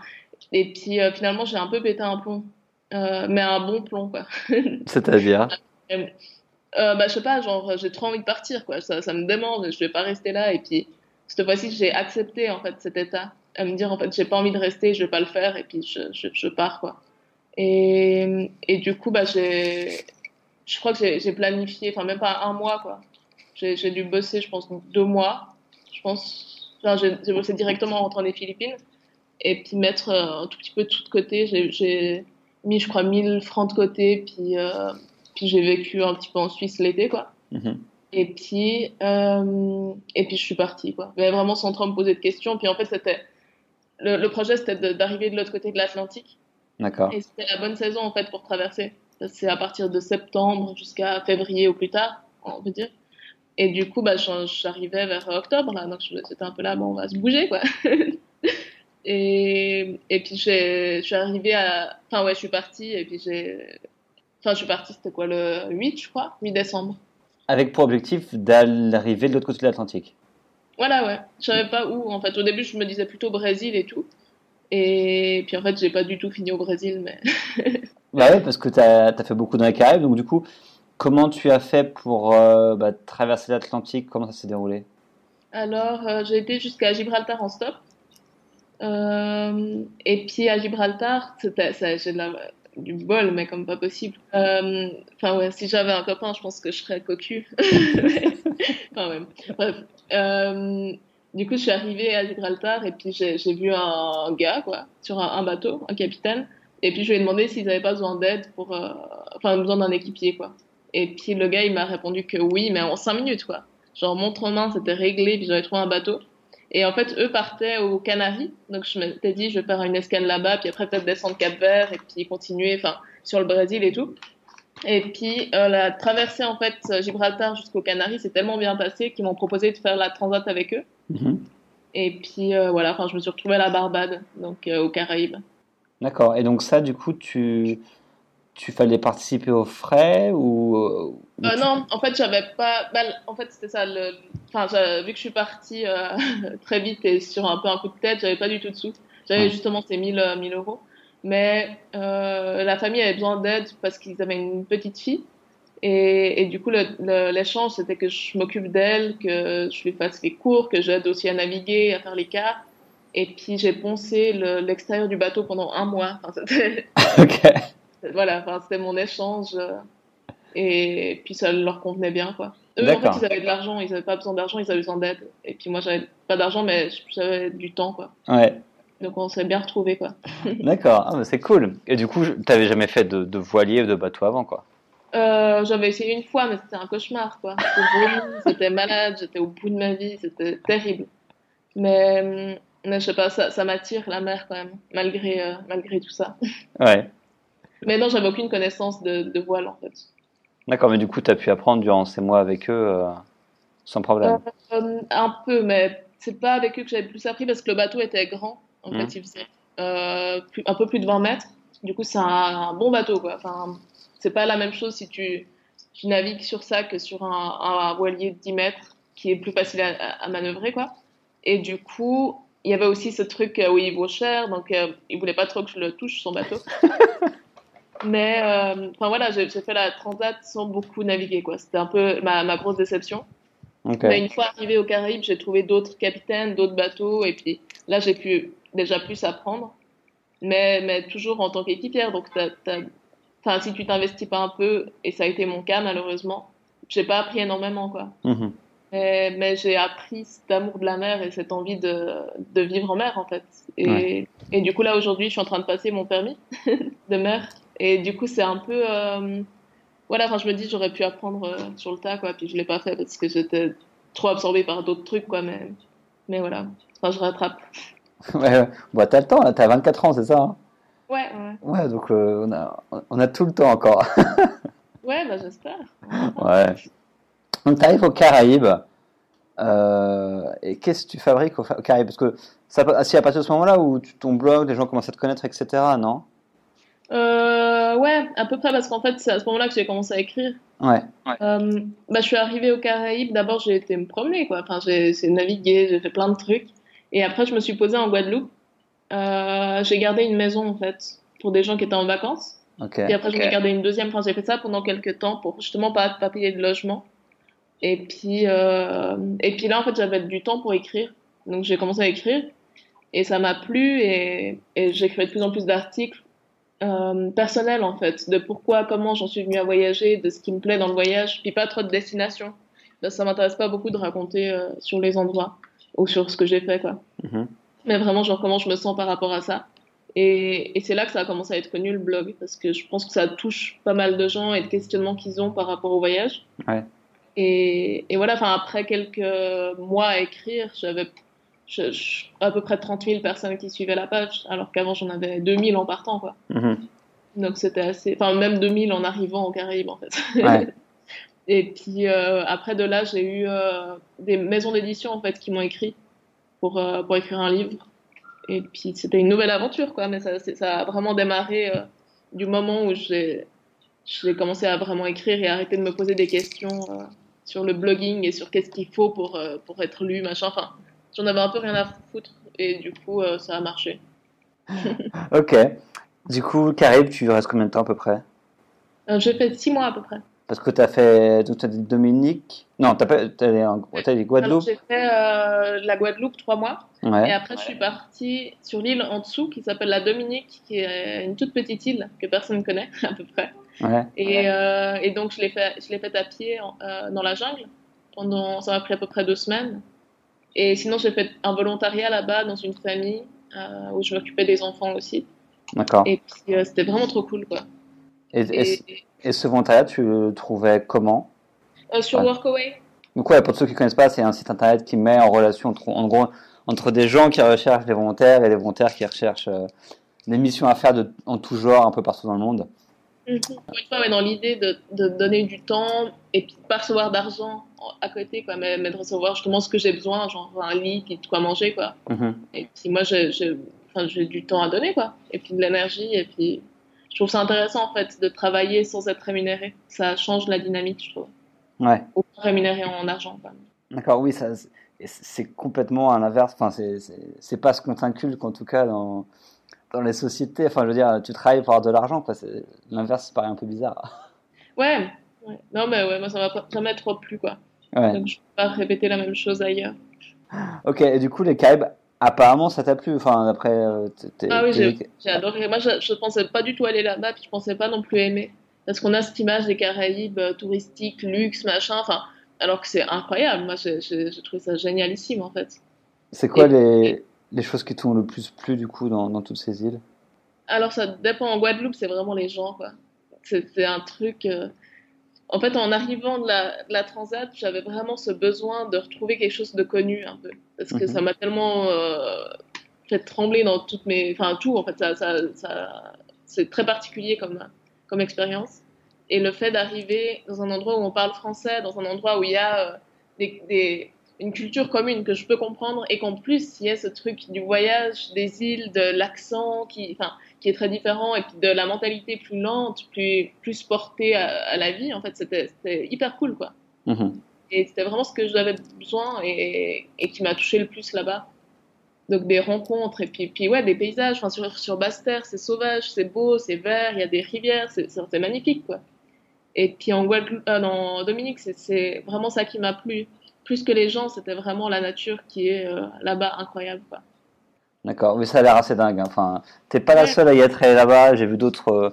et puis euh, finalement, j'ai un peu pété un plomb. Mais un bon plomb, quoi. <laughs> C'est-à-dire? Bah, Je sais pas, genre, j'ai trop envie de partir, quoi. Ça, ça me demande, je vais pas rester là. Et puis, cette fois-ci, j'ai accepté, en fait, cet état. À me dire, en fait, j'ai pas envie de rester, je vais pas le faire, et puis je, je, je pars, quoi. Et, et du coup, bah, j'ai, je crois que j'ai planifié, enfin, même pas un mois, quoi. J'ai dû bosser, je pense, deux mois. Je pense, enfin, j'ai bossé directement en rentrant des Philippines. Et puis mettre euh, un tout petit peu tout de côté. J'ai mis, je crois, 1000 francs de côté. Puis, euh, puis j'ai vécu un petit peu en Suisse l'été, quoi. Mhm. Et puis, euh, et puis je suis partie, quoi. Mais vraiment sans trop me poser de questions. Puis en fait, c'était le, le, projet, c'était d'arriver de, l'autre côté de l'Atlantique. D'accord. Et c'était la bonne saison en fait pour traverser. C'est à partir de septembre jusqu'à février ou plus tard, on peut dire. Et du coup, bah, j'arrivais vers octobre, là, donc c'était un peu là, bon, on va se bouger, quoi. <laughs> et, et puis, je suis arrivée à. Enfin, ouais, je suis partie, et puis j'ai. Enfin, je suis partie, c'était quoi, le 8, je crois, 8 décembre. Avec pour objectif d'arriver de l'autre côté de l'Atlantique Voilà, ouais. Je savais pas où, en fait. Au début, je me disais plutôt Brésil et tout. Et puis, en fait, j'ai pas du tout fini au Brésil, mais. <laughs> bah ouais, parce que tu as, as, fait beaucoup dans les Caraïbes, donc du coup. Comment tu as fait pour euh, bah, traverser l'Atlantique? Comment ça s'est déroulé? Alors, euh, j'ai été jusqu'à Gibraltar en stop. Euh, et puis à Gibraltar, j'ai du bol, mais comme pas possible. Enfin, ouais, si j'avais un copain, je pense que je serais cocu. <laughs> enfin, ouais. Bref. du coup, je suis arrivée à Gibraltar et puis j'ai vu un, gars, quoi, sur un, bateau, un capitaine. Et puis je lui ai demandé s'ils n'avaient pas besoin d'aide pour. Enfin, besoin d'un équipier, quoi. Et puis le gars, il m'a répondu que oui, mais en cinq minutes, quoi. Genre, montre en main, c'était réglé, puis j'avais trouvé un bateau. Et en fait, eux partaient aux Canaries. Donc, je m'étais dit, je vais faire une escale là-bas, puis après, peut-être descendre Cap Vert, et puis continuer, enfin, sur le Brésil et tout. Et puis, euh, la traversée, en fait, Gibraltar jusqu'aux Canaries, c'est tellement bien passé qu'ils m'ont proposé de faire la transat avec eux. -hmm. Et puis, euh, voilà, enfin, je me suis retrouvée à la Barbade, donc euh, aux Caraïbes. D'accord. Et donc, ça, du coup, tu tu fallait participer aux frais ou, ou euh, tu... Non, en fait, j'avais pas. Bah, en fait, c'était ça. Le... Enfin, vu que je suis partie euh, <laughs> très vite et sur un peu un coup de tête, j'avais pas du tout de sous. J'avais justement ces 1000, 1000 euros. Mais euh, la famille avait besoin d'aide parce qu'ils avaient une petite fille. Et, et du coup, l'échange, c'était que je m'occupe d'elle, que je lui fasse les cours, que j'aide aussi à naviguer, à faire les cartes. Et puis, j'ai poncé l'extérieur du bateau pendant un mois. Enfin, <laughs> ok voilà, enfin, c'était mon échange. Et puis ça leur convenait bien, quoi. Eux, en fait, ils avaient de l'argent, ils n'avaient pas besoin d'argent, ils avaient besoin d'aide. Et puis moi, j'avais pas d'argent, mais j'avais du temps, quoi. Ouais. Donc on s'est bien retrouvés, quoi. <laughs> D'accord, ah, c'est cool. Et du coup, tu n'avais jamais fait de, de, voilier ou de bateau avant, quoi? Euh, J'avais essayé une fois, mais c'était un cauchemar, quoi. J'étais malade, j'étais au bout de ma vie, c'était terrible. Mais, mais je sais pas, ça, ça m'attire la mer quand même, malgré, euh, malgré tout ça. Ouais. Mais non, j'avais aucune connaissance de, de, voile en fait. D'accord, mais du coup, tu as pu apprendre durant ces mois avec eux euh, sans problème euh, euh, Un peu, mais c'est pas avec eux que j'avais plus appris parce que le bateau était grand. En mmh. fait, il faisait euh, plus, un peu plus de 20 mètres. Du coup, c'est un, un, bon bateau. Quoi. Enfin, c'est pas la même chose si tu, tu navigues sur ça que sur un, un, voilier de 10 mètres qui est plus facile à, à, manœuvrer. Quoi. Et du coup, il y avait aussi ce truc où il vaut cher, donc euh, il voulait pas trop que je le touche, son bateau. <laughs> Mais euh, enfin voilà, j'ai fait la transat sans beaucoup naviguer quoi. C'était un peu ma, ma grosse déception. Okay. Mais une fois arrivé aux Caraïbes, j'ai trouvé d'autres capitaines, d'autres bateaux, et puis là j'ai pu déjà plus apprendre. Mais, mais toujours en tant qu'équipière, donc t'as, t'as... Enfin, si tu t'investis pas un peu, et ça a été mon cas malheureusement, j'ai pas appris énormément quoi. Mm -hmm. Mais, mais j'ai appris cet amour de la mer et cette envie de, de vivre en mer en fait. Et, Ouais. et du coup là aujourd'hui, je suis en train de passer mon permis <laughs> de mer. Et du coup, c'est un peu. Euh... Voilà, enfin, je me dis, j'aurais pu apprendre euh, sur le tas, quoi. Puis je l'ai pas fait parce que j'étais trop absorbée par d'autres trucs, quoi. Mais, mais voilà, enfin, je rattrape. <laughs> Ouais. Bon, t'as le temps, là. T'as 24 ans, c'est ça hein? Ouais, ouais. Ouais, donc euh, on, a, on a tout le temps encore. <laughs> ouais, bah j'espère. Ouais. Donc, t'arrives aux Caraïbes. Euh, et qu'est-ce que tu fabriques au, Caraïbes? Parce que c'est à partir de ce moment-là où tu, ton blog, les gens commencent à te connaître, etc., non? Euh, Ouais, à peu près, parce qu'en fait, c'est à ce moment-là que j'ai commencé à écrire. Ouais. Euh, bah, je suis arrivée aux Caraïbes, d'abord j'ai été me promener, quoi. Enfin, j'ai navigué, j'ai fait plein de trucs. Et après, je me suis posée en Guadeloupe. Euh, j'ai gardé une maison, en fait, pour des gens qui étaient en vacances. Et après, j'ai gardé une deuxième. Enfin, j'ai fait ça pendant quelques temps pour justement pas, pas payer de logement. Et puis, euh, et puis là, en fait, j'avais du temps pour écrire. Donc, j'ai commencé à écrire. Et ça m'a plu. Et, et j'écrivais de plus en plus d'articles euh, personnels, en fait. De pourquoi, comment j'en suis venue à voyager, de ce qui me plaît dans le voyage. Puis pas trop de destinations. ça m'intéresse pas beaucoup de raconter euh, sur les endroits ou sur ce que j'ai fait, quoi. Mm-hmm. Mais vraiment, genre, comment je me sens par rapport à ça. Et, et c'est là que ça a commencé à être connu, le blog. Parce que je pense que ça touche pas mal de gens et de questionnements qu'ils ont par rapport au voyage. Ouais. Et, et voilà, enfin, après quelques mois à écrire, j'avais à peu près 30 000 personnes qui suivaient la page, alors qu'avant j'en avais 2000 en partant, quoi. Mm-hmm. Donc c'était assez, enfin même 2000 en arrivant aux Caraïbes, en fait. Ouais. <laughs> et puis euh, après de là, j'ai eu euh, des maisons d'édition, en fait, qui m'ont écrit pour, euh, pour écrire un livre. Et puis c'était une nouvelle aventure, quoi, mais ça, ça a vraiment démarré du moment où j'ai commencé à vraiment écrire et arrêter de me poser des questions sur le blogging et sur qu'est-ce qu'il faut pour, pour être lu, machin. Enfin, j'en avais un peu rien à foutre et du coup, euh, ça a marché. <laughs> ok. Du coup, Caraïbes, tu restes combien de temps à peu près? Euh, J'ai fait six mois à peu près. Parce que tu as fait. Donc, tu as dit Dominique. Non, tu as, dit Guadeloupe J'ai fait la Guadeloupe trois mois. Et après, je suis partie sur l'île en dessous qui s'appelle la Dominique, qui est une toute petite île que personne ne connaît <laughs> à peu près. Et, euh, et, donc, je l'ai fait, je l'ai fait à pied euh, dans la jungle. Pendant, ça m'a pris à peu près deux semaines. Et sinon, j'ai fait un volontariat là-bas dans une famille euh, où je m'occupais des enfants aussi. D'accord. Et puis, c'était vraiment trop cool, quoi. Et, et, ce volontariat, tu le trouvais comment? Sur Workaway. Donc, ouais, pour ceux qui ne connaissent pas, c'est un site internet qui met en relation, en gros, entre des gens qui recherchent des volontaires et des volontaires qui recherchent des missions à faire de, en tout genre un peu partout dans le monde. Une fois, dans l'idée de, de, donner du temps et puis de pas recevoir d'argent à côté, quoi, mais, de recevoir justement ce que j'ai besoin, genre un lit, puis de quoi manger, quoi. Mm-hmm. Et puis moi, j'ai du temps à donner, quoi, et puis de l'énergie, et puis je trouve ça intéressant, en fait, de travailler sans être rémunéré. Ça change la dynamique, je trouve. Ouais. Ou rémunéré en argent. D'accord, oui, ça, c'est complètement à l'inverse. Enfin, c'est pas ce qu'on t'inculque, en tout cas, dans dans les sociétés. Enfin, je veux dire, tu travailles pour avoir de l'argent, quoi. L'inverse, ça paraît un peu bizarre. <laughs> Ouais, non, mais ouais, moi, ça m'a jamais trop plu, quoi. Ouais. Donc, je peux pas répéter la même chose ailleurs. Ok, et du coup, les Caraïbes, apparemment, ça t'a plu. Enfin, après. Euh, ah oui, j'ai adoré. Moi, je, je pensais pas du tout aller là-bas, puis je pensais pas non plus aimer. Parce qu'on a cette image des Caraïbes euh, touristiques, luxe, machin. Enfin, alors que c'est incroyable. Moi, j'ai trouvé ça génialissime, en fait. C'est quoi les les choses qui t'ont le plus plu du coup dans, toutes ces îles? Alors ça dépend. En Guadeloupe, c'est vraiment les gens. C'est un truc. Euh, en fait, en arrivant de la, Transat, j'avais vraiment ce besoin de retrouver quelque chose de connu un peu, parce que mhm. ça m'a tellement euh, fait trembler dans toutes mes, enfin tout en fait. Ça, ça, c'est très particulier comme comme expérience. Et le fait d'arriver dans un endroit où on parle français, dans un endroit où il y a euh, des une culture commune que je peux comprendre et qu'en plus il y a ce truc du voyage, des îles, de l'accent qui, enfin, qui est très différent et puis de la mentalité plus lente, plus, plus portée à, la vie. En fait, c'était hyper cool quoi. Mm-hmm. Et c'était vraiment ce que j'avais besoin et, et qui m'a touché le plus là-bas. Donc des rencontres et puis, puis ouais, des paysages. Enfin, sur, sur Basse-Terre, c'est sauvage, c'est beau, c'est vert, il y a des rivières, c'est magnifique quoi. Et puis en Guadeloupe, euh, Dominique, c'est vraiment ça qui m'a plu plus que les gens, c'était vraiment la nature qui est euh, là-bas incroyable. D'accord, mais ça a l'air assez dingue. Hein. Enfin, t'es pas la seule à y être allée là-bas. J'ai vu d'autres euh,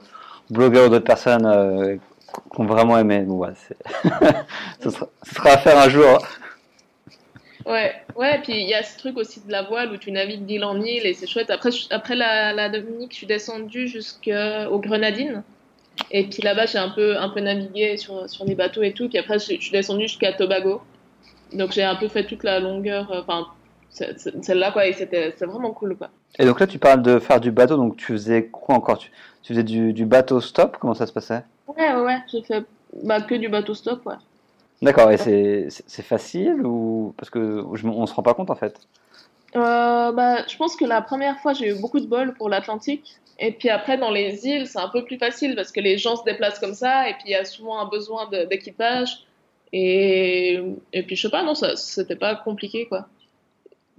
blogueurs ou d'autres personnes euh, qui ont vraiment aimé. Bon, ouais, <laughs> ce, sera, à faire un jour. Ouais, ouais, puis il y a ce truc aussi de la voile où tu navigues d'île en île et c'est chouette. Après, après la, la Dominique, je suis descendue jusqu'aux Grenadines. Et puis là-bas, j'ai un peu, un peu navigué sur, sur les bateaux et tout. Puis après, je, je suis descendue jusqu'à Tobago. Donc j'ai un peu fait toute la longueur, euh, enfin celle-là quoi, et c'était vraiment cool quoi. Et donc là tu parles de faire du bateau, donc tu faisais quoi encore? Tu, faisais du, du, bateau stop? Comment ça se passait? Ouais ouais, ouais. j'ai fait bah, que du bateau stop ouais. D'accord, et c'est facile ou parce que je, on se rend pas compte en fait? Euh, bah, je pense que la première fois j'ai eu beaucoup de bol pour l'Atlantique et puis après dans les îles c'est un peu plus facile parce que les gens se déplacent comme ça et puis il y a souvent un besoin d'équipage et, et puis je sais pas non ça c'était pas compliqué quoi.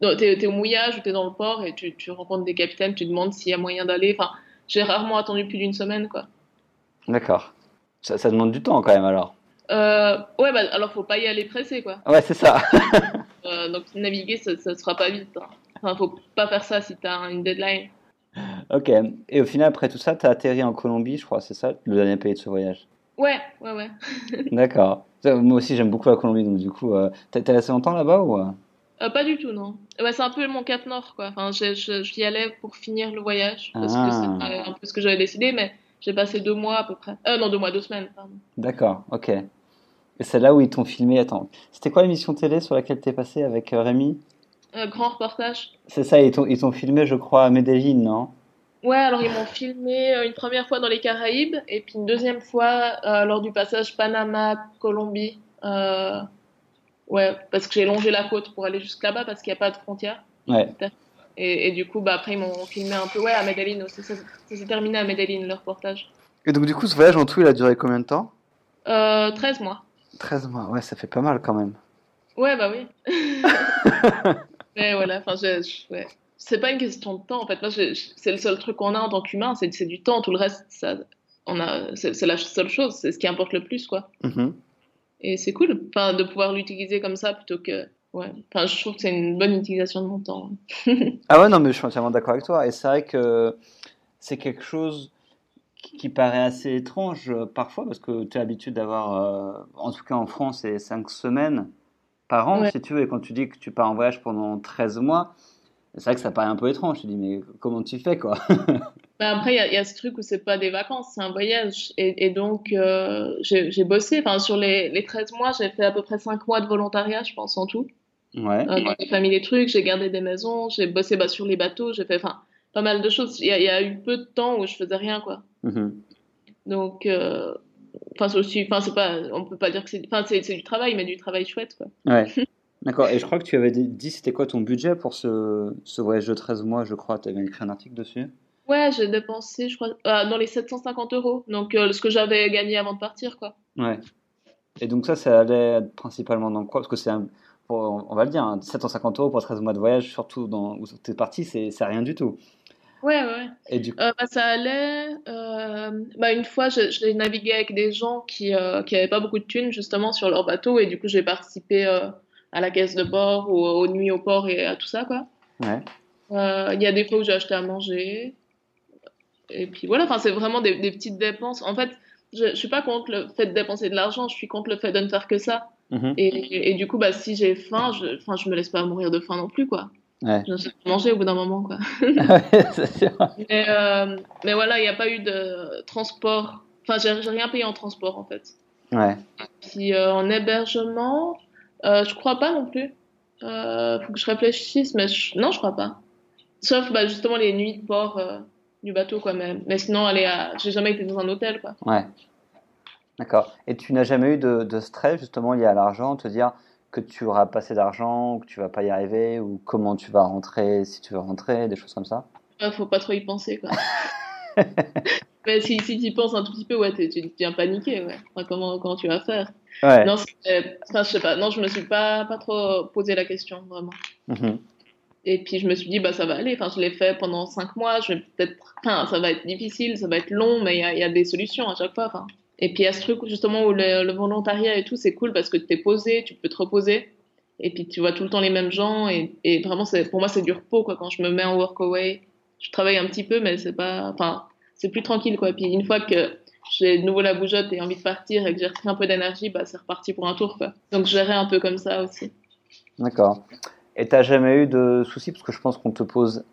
T'es es au mouillage ou t'es dans le port et tu, tu rencontres des capitaines, tu demandes s'il y a moyen d'aller. Enfin, j'ai rarement attendu plus d'une semaine quoi. D'accord. Ça, ça demande du temps quand même alors. Euh, ouais, bah, alors faut pas y aller pressé, quoi. Ouais, c'est ça. <laughs> euh, donc naviguer, ça, ça sera pas vite. Hein. Enfin, faut pas faire ça si t'as une deadline. Ok. Et au final, après tout ça, t'as atterri en Colombie, je crois, c'est ça, le dernier pays de ce voyage? Ouais, ouais, ouais. <laughs> D'accord. Moi aussi, j'aime beaucoup la Colombie, donc du coup, euh, t'es resté longtemps là-bas ou euh? euh, Pas du tout, non. C'est un peu mon cap nord, quoi. Enfin, j'y allais pour finir le voyage, parce ah. que c'est un peu ce que j'avais décidé, mais j'ai passé deux mois à peu près. Euh, non, deux mois, deux semaines, pardon. D'accord, ok. Et c'est là où ils t'ont filmé. Attends, c'était quoi l'émission télé sur laquelle t'es passé avec Rémi? Grand reportage. C'est ça, ils t'ont filmé, je crois, à Medellin, non? Ouais, alors ils m'ont filmé euh, une première fois dans les Caraïbes et puis une deuxième fois euh, lors du passage Panama-Colombie. ouais, parce que j'ai longé la côte pour aller jusque là-bas parce qu'il n'y a pas de frontière. Ouais. Et, du coup, bah, après, ils m'ont filmé un peu, ouais, à Medellin aussi. Ça, s'est terminé à Medellin, le reportage. Et donc, du coup, ce voyage en tout, il a duré combien de temps? Euh, 13 mois. 13 mois, ouais, ça fait pas mal quand même. Ouais, bah oui. <laughs> Mais voilà, enfin, ouais. C'est pas une question de temps en fait. c'est le seul truc qu'on a en tant qu'humain, c'est du temps. Tout le reste, ça, on a, c'est la seule chose, c'est ce qui importe le plus, quoi. Mm-hmm. Et c'est cool, enfin, de pouvoir l'utiliser comme ça plutôt que ouais. Enfin, je trouve que c'est une bonne utilisation de mon temps. <laughs> ah ouais, non, mais je suis entièrement d'accord avec toi. Et c'est vrai que c'est quelque chose qui paraît assez étrange euh, parfois parce que tu as l'habitude d'avoir, euh, en tout cas en France, c'est 5 semaines par an, si tu veux. Et quand tu dis que tu pars en voyage pendant 13 mois, c'est vrai que ça paraît un peu étrange. Tu dis, mais comment tu fais, quoi? <laughs> Bah, Après, il y, a ce truc où c'est pas des vacances, c'est un voyage. Et, donc, euh, j'ai bossé. Enfin, sur les, les 13 mois, j'ai fait à peu près 5 mois de volontariat, je pense, en tout. Ouais. Euh, j'ai familles des trucs, j'ai gardé des maisons, j'ai bossé bah, sur les bateaux, j'ai fait enfin pas mal de choses. Il y, a, eu peu de temps où je faisais rien quoi. Mm-hmm. Donc euh, enfin c'est aussi enfin c'est pas on peut pas dire que c'est enfin c'est du travail mais du travail chouette quoi. Ouais. <laughs> D'accord. Et je crois que tu avais dit c'était quoi ton budget pour ce, ce voyage de 13 mois, je crois. Tu avais écrit un article dessus. Ouais, j'ai dépensé, je crois, euh, dans les 750 euros. Donc, ce que j'avais gagné avant de partir, quoi. Ouais. Et donc, ça, ça allait principalement dans quoi? Parce que c'est un, on va le dire, 750 hein, euros pour 13 mois de voyage, surtout dans, où tu es parti, c'est rien du tout. Ouais, ouais. Et du... Euh, bah, ça allait. Euh, bah, une fois, j'ai navigué avec des gens qui n'avaient euh, pas beaucoup de thunes, justement, sur leur bateau, et du coup, j'ai participé à la caisse de bord, ou aux nuits au port et à tout ça, quoi. Ouais. Il y a des fois où j'ai acheté à manger. Et puis voilà, enfin, c'est vraiment des, des, petites dépenses. En fait, je, je suis pas contre le fait de dépenser de l'argent, je suis contre le fait de ne faire que ça. Mhm. Et, et, du coup, bah, si j'ai faim, je, enfin, je me laisse pas mourir de faim non plus, quoi. Ouais. Je manger au bout d'un moment, quoi. <laughs> mais, euh, mais voilà, il n'y a pas eu de transport. Enfin, j'ai rien payé en transport, en fait. Ouais. Puis euh, en hébergement, euh, je crois pas non plus. Euh, faut que je réfléchisse, mais non, je crois pas. Sauf bah, justement les nuits de port euh, du bateau, quoi. Mais, mais sinon, aller à... j'ai jamais été dans un hôtel, quoi. Ouais. D'accord. Et tu n'as jamais eu de, stress justement lié à l'argent, te dire que tu auras pas assez d'argent, que tu vas pas y arriver, ou comment tu vas rentrer si tu veux rentrer, des choses comme ça? Ne Faut pas trop y penser, quoi. <laughs> <laughs> Si, si tu y penses un tout petit peu, ouais, tu deviens paniqué, ouais. comment, comment tu vas faire? Ouais. Non, enfin, je sais pas. Non, je me suis pas, pas trop posé la question, vraiment. Mm-hmm. Et puis je me suis dit, bah ça va aller. Enfin, je l'ai fait pendant cinq mois. Je vais peut-être, enfin, ça va être difficile, ça va être long, mais il y a, y a, des solutions à chaque fois. Enfin, et puis il y a ce truc justement où le, volontariat et tout, c'est cool parce que tu es posé, tu peux te reposer. Et puis tu vois tout le temps les mêmes gens. Et, et vraiment, pour moi, c'est du repos quoi. Quand je me mets en workaway, je travaille un petit peu, mais c'est pas. Enfin, c'est plus tranquille quoi. Puis une fois que j'ai de nouveau la bougeotte et envie de partir et que j'ai repris un peu d'énergie, bah, c'est reparti pour un tour quoi. Donc je gérais un peu comme ça aussi. D'accord. Et t'as jamais eu de soucis? Parce que je pense qu'on te pose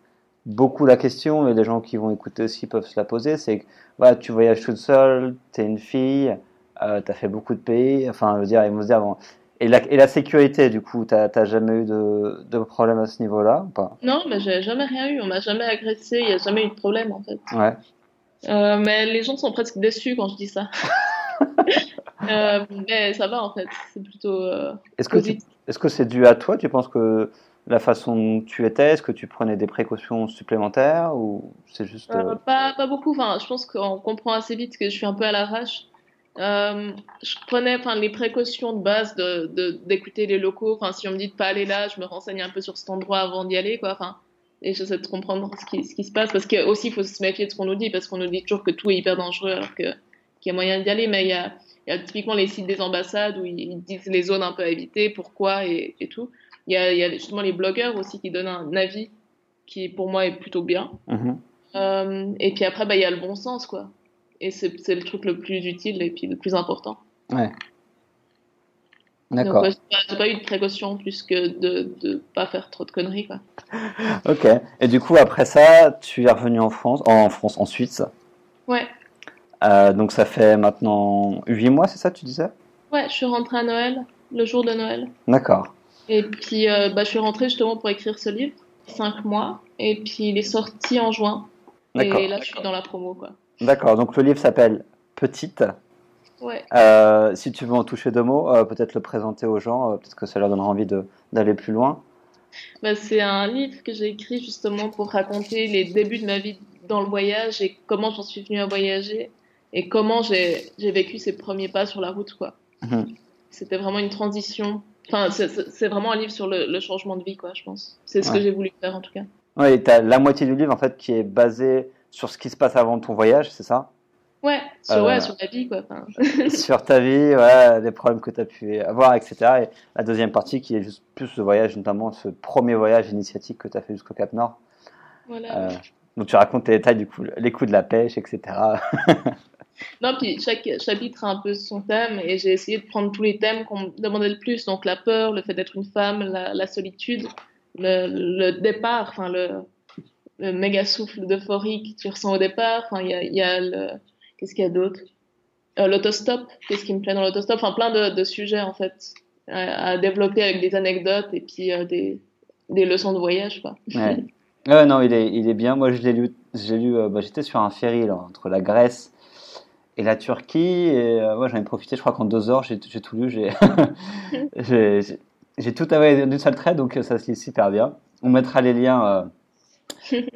beaucoup la question, et les gens qui vont écouter aussi peuvent se la poser, c'est que voilà, tu voyages toute seule, tu es une fille, euh, tu as fait beaucoup de pays, enfin, je veux dire, ils vont se dire, bon, et la, et la sécurité, du coup, t'as jamais eu de, de problème à ce niveau-là ou pas? Non, mais j'ai jamais rien eu, on m'a jamais agressé, il n'y a jamais eu de problème en fait. Ouais. Euh, mais les gens sont presque déçus quand je dis ça. <laughs> Euh, mais ça va en fait, c'est plutôt. euh, Est-ce que c'est dû à toi? Tu penses que la façon dont tu étais, est-ce que tu prenais des précautions supplémentaires ou c'est juste euh, pas, pas beaucoup, enfin, je pense qu'on comprend assez vite que je suis un peu à l'arrache. Euh, je prenais enfin, les précautions de base de, d'écouter les locaux. Enfin, si on me dit de pas aller là, je me renseigne un peu sur cet endroit avant d'y aller, quoi. Enfin, et j'essaie de comprendre ce qui, ce qui se passe. Parce que aussi, il faut se méfier de ce qu'on nous dit, parce qu'on nous dit toujours que tout est hyper dangereux, alors que, qu'il y a moyen d'y aller. Mais il y a, il y a typiquement les sites des ambassades où ils disent les zones un peu à éviter, pourquoi et, et tout. Il y, a, il y a justement les blogueurs aussi qui donnent un avis qui, pour moi, est plutôt bien. mhm. Euh, et puis après, bah, il y a le bon sens, quoi. Et c'est le truc le plus utile et puis le plus important. Ouais. D'accord. ouais, j'ai pas, eu de précaution plus que de de pas faire trop de conneries, quoi. <laughs> Ok. Et du coup, après ça, tu es revenu en France, en France, en Suisse. Ouais, Euh, donc ça fait maintenant 8 mois, c'est ça, tu disais? Ouais, je suis rentrée à Noël, le jour de Noël. D'accord. Et puis, euh, bah, je suis rentrée justement pour écrire ce livre, cinq mois. Et puis, il est sorti en juin. Et là, je suis dans la promo, quoi. D'accord. Donc le livre s'appelle Petite. Ouais. Euh, si tu veux en toucher deux mots, euh, peut-être le présenter aux gens, euh, peut-être que ça leur donnera envie d'aller plus loin. Bah, c'est un livre que j'ai écrit justement pour raconter les débuts de ma vie dans le voyage et comment j'en suis venue à voyager et comment j'ai vécu ces premiers pas sur la route, quoi. Mhm. C'était vraiment une transition. Enfin, c'est- vraiment un livre sur le, le changement de vie, quoi, je pense. C'est ce Ouais. que j'ai voulu faire, en tout cas. Oui, tu as la moitié du livre en fait qui est basé sur ce qui se passe avant ton voyage, c'est ça? Ouais, sur, Euh, ouais, sur la vie, quoi. Enfin, <laughs> Sur ta vie, ouais, les problèmes que tu as pu avoir, etc. Et la deuxième partie qui est juste plus le voyage, notamment ce premier voyage initiatique que tu as fait jusqu'au Cap Nord. voilà. Euh, donc tu racontes les détails du coup, les coups de la pêche, etc. <laughs> Non, puis chaque chapitre a un peu son thème et j'ai essayé de prendre tous les thèmes qu'on me demandait le plus. Donc la peur, le fait d'être une femme, la, la solitude, le, le départ, enfin le, le méga souffle d'euphorie que tu ressens au départ. Enfin, il y a, y a le... Qu'est-ce qu'il y a d'autre? Euh, L'autostop, qu'est-ce qui me plaît dans l'autostop? Enfin, plein de, de sujets en fait à, à développer avec des anecdotes et puis euh, des, des leçons de voyage, quoi. Ouais. <laughs> Non, il est, il est bien. Moi, je l'ai lu, j'ai lu, euh, bah, j'étais sur un ferry là, entre la Grèce et la Turquie. Et ouais, j'en ai profité, je crois qu'en deux heures, j'ai, tout lu. J'ai, <laughs> tout avalé d'une seule trait, donc ça se lit super bien. On mettra les liens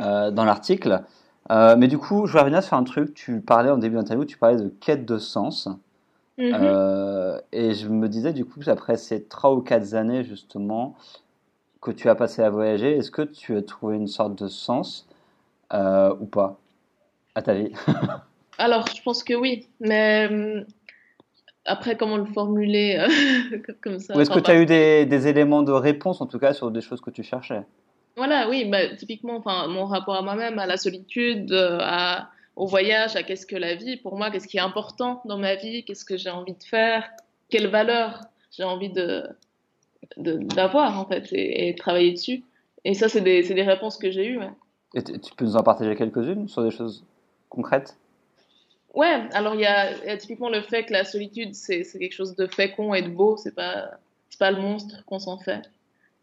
euh, dans l'article. Euh, mais du coup, je vais revenir sur un truc. Tu parlais en début d'interview, tu parlais de quête de sens. Mhm. Euh, et je me disais, du coup, après ces trois ou quatre années, justement, que tu as passé à voyager, est-ce que tu as trouvé une sorte de sens ou pas à ta vie? <laughs> Alors, je pense que oui, mais après, comment le formuler <laughs> comme- ça Ou est-ce que tu as eu des, des éléments de réponse, en tout cas, sur des choses que tu cherchais? Voilà, oui, bah, typiquement, enfin, mon rapport à moi-même, à la solitude, euh, à, au voyage, à qu'est-ce que la vie pour moi, qu'est-ce qui est important dans ma vie, qu'est-ce que j'ai envie de faire, quelles valeurs j'ai envie de d'avoir en fait et, et travailler dessus. Et ça, c'est des, c'est des réponses que j'ai eues. Ouais. Et tu peux nous en partager quelques-unes sur des choses concrètes? Ouais, alors il y a, il y a typiquement le fait que la solitude, c'est quelque chose de fécond et de beau, c'est pas, c'est pas le monstre qu'on s'en fait.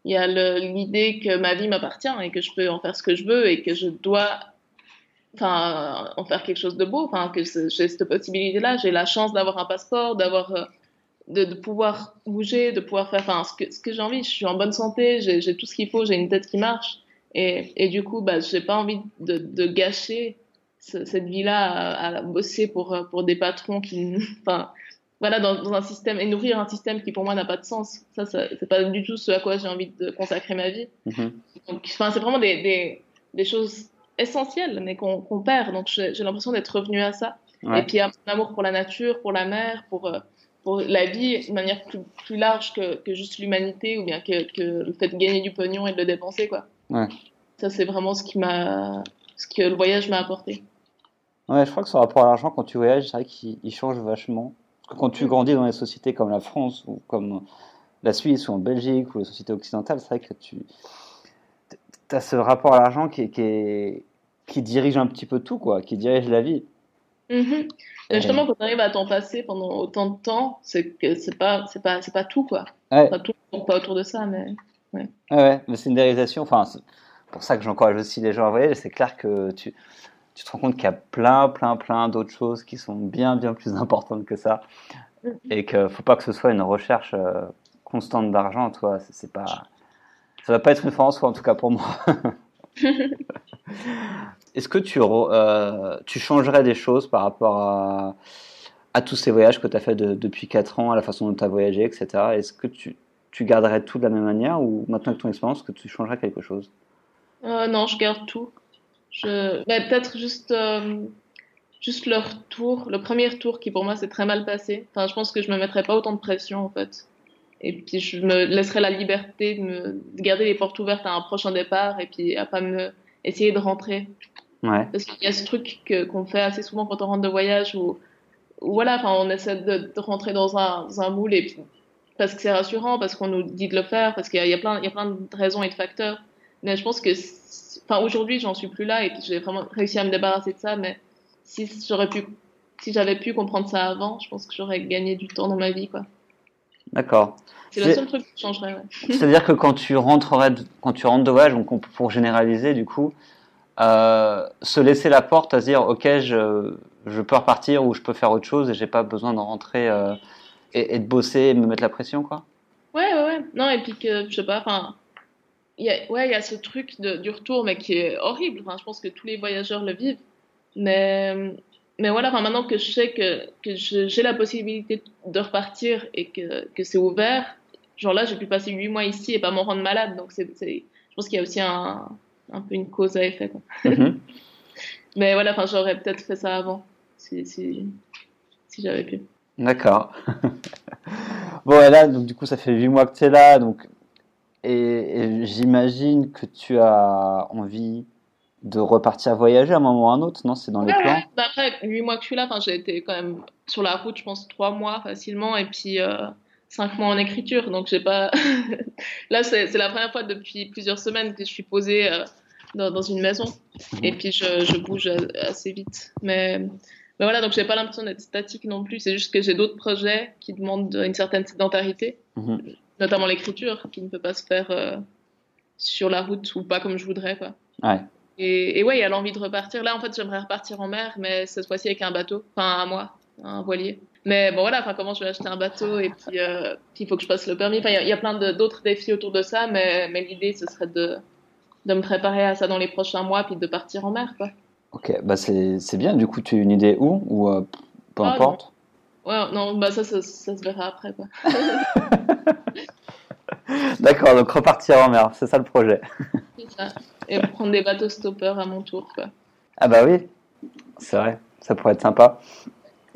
Il y a l'idée que ma vie m'appartient et que je peux en faire ce que je veux et que je dois enfin, en faire quelque chose de beau, enfin, que j'ai cette possibilité-là, j'ai la chance d'avoir un passeport, d'avoir, euh, de, pouvoir bouger, de pouvoir faire, enfin, ce que, j'ai envie, je suis en bonne santé, j'ai tout ce qu'il faut, j'ai une tête qui marche. Et, et du coup, bah, j'ai pas envie de, de gâcher ce- cette vie-là à, à bosser pour, pour des patrons qui, <laughs> enfin, voilà, dans, dans un système, et nourrir un système qui pour moi n'a pas de sens. Ça, ça c'est pas du tout ce à quoi j'ai envie de consacrer ma vie. Mhm. Donc, enfin, c'est vraiment des, des, des choses essentielles, mais qu'on perd. Donc, j'ai l'impression d'être revenue à ça. Ouais. Et puis, un amour pour la nature, pour la mer, pour, euh, pour la vie de manière plus, plus large que, que juste l'humanité ou bien que, que le fait de gagner du pognon et de le dépenser, quoi. Ouais. Ça, c'est vraiment ce qui m'a, ce que le voyage m'a apporté. Ouais, je crois que ce rapport à l'argent, quand tu voyages, c'est vrai qu'il il change vachement. Quand tu grandis dans des sociétés comme la France ou comme la Suisse ou en Belgique ou les sociétés occidentales, c'est vrai que tu as ce rapport à l'argent qui, est- qui, est- qui dirige un petit peu tout, quoi, qui dirige la vie. Mhm. Et justement, quand tu arrives à t'en passer pendant autant de temps, c'est pas, c'est pas, c'est pas tout, quoi. Ouais, Pas tout, pas autour de ça, mais. ouais, ouais, mais c'est une déréalisation. Enfin, c'est pour ça que j'encourage aussi les gens à voyager. C'est clair que tu, tu te rends compte qu'il y a plein, plein, plein d'autres choses qui sont bien, bien plus <laughs> importantes que ça. Mm. Et qu'il ne faut pas que ce soit une recherche euh, constante d'argent, toi. C'est pas, ça va pas être une fin en soi, en tout cas pour moi. <laughs> Est-ce que tu, euh, tu changerais des choses par rapport à, à tous ces voyages que tu as fait depuis 4 ans, à la façon dont tu as voyagé, etc. Est-ce que tu, tu, garderais tout de la même manière ou maintenant que ton expérience, que tu changerais quelque chose? Euh, Non, je garde tout. Je... Bah, peut-être juste, euh, juste le retour, le premier tour qui pour moi s'est très mal passé. Enfin, je pense que je me mettrais pas autant de pression en fait. Et puis je me laisserais la liberté de, me, de garder les portes ouvertes à un prochain départ et puis à pas me essayer de rentrer. Ouais. Parce qu'il y a ce truc qu'on fait assez souvent quand on rentre de voyage où, voilà, enfin, on essaie de, de rentrer dans un, dans un, moule et puis, parce que c'est rassurant, parce qu'on nous dit de le faire, parce qu'il y, y, a plein, il y a plein de raisons et de facteurs. Mais je pense que, enfin, aujourd'hui, j'en suis plus là et j'ai vraiment réussi à me débarrasser de ça. Mais si j'aurais pu, si j'avais pu comprendre ça avant, je pense que j'aurais gagné du temps dans ma vie, quoi. D'accord. C'est le seul truc qui changerait. Ouais. <laughs> C'est-à-dire que quand tu rentrerais, quand tu rentres de voyage, donc pour généraliser, du coup, euh, se laisser la porte à se dire, ok, je, je peux repartir ou je peux faire autre chose et j'ai pas besoin de rentrer euh, et, et, de bosser et me mettre la pression, quoi. Ouais, ouais, ouais. Non, et puis que, je sais pas, enfin, y a, ouais, il y a ce truc de, du retour, mais qui est horrible. Enfin, je pense que tous les voyageurs le vivent. Mais, mais voilà, enfin, maintenant que je sais que, que j'ai la possibilité de repartir et que, que c'est ouvert, genre là, j'ai pu passer huit mois ici et pas m'en rendre malade. Donc, c'est, je pense qu'il y a aussi un, un peu une cause à effet. Quoi. Mm-hmm. <laughs> mais voilà, enfin, j'aurais peut-être fait ça avant si, si, si j'avais pu. D'accord. <laughs> bon, et là, donc, du coup, ça fait 8 mois que tu es là. Donc, et, et j'imagine que tu as envie de repartir voyager à un moment ou à un autre, non? C'est dans les plans bah Après, 8 mois que je suis là, j'ai été quand même sur la route, je pense, 3 mois facilement. Et puis. Euh, 5 mois en écriture, donc j'ai pas. <laughs> Là, c'est la première fois depuis plusieurs semaines que je suis posée euh, dans, dans, une maison, et puis je, je bouge assez vite. Mais mais voilà, donc j'ai pas l'impression d'être statique non plus. C'est juste que j'ai d'autres projets qui demandent une certaine sédentarité, mm-hmm. Notamment l'écriture, qui ne peut pas se faire euh, sur la route ou pas comme je voudrais, quoi. Ouais. Et, et ouais, il y a l'envie de repartir. Là, en fait, j'aimerais repartir en mer, mais cette fois-ci avec un bateau, enfin à moi, un voilier. Mais bon, voilà, enfin, comment je vais acheter un bateau et puis, euh, il faut que je passe le permis. Enfin, il y, y, a plein d'autres défis autour de ça, mais, mais l'idée, ce serait de, de me préparer à ça dans les prochains mois puis de partir en mer, quoi. Ok, bah c'est bien. Du coup, tu as une idée où ou euh, peu ah, importe. Ouais, non, bah ça, ça, ça, se verra après, quoi. <laughs> D'accord, donc repartir en mer, c'est ça le projet. <laughs> Ça. Et prendre des bateaux stoppers à mon tour, quoi. Ah bah oui, c'est vrai, ça pourrait être sympa.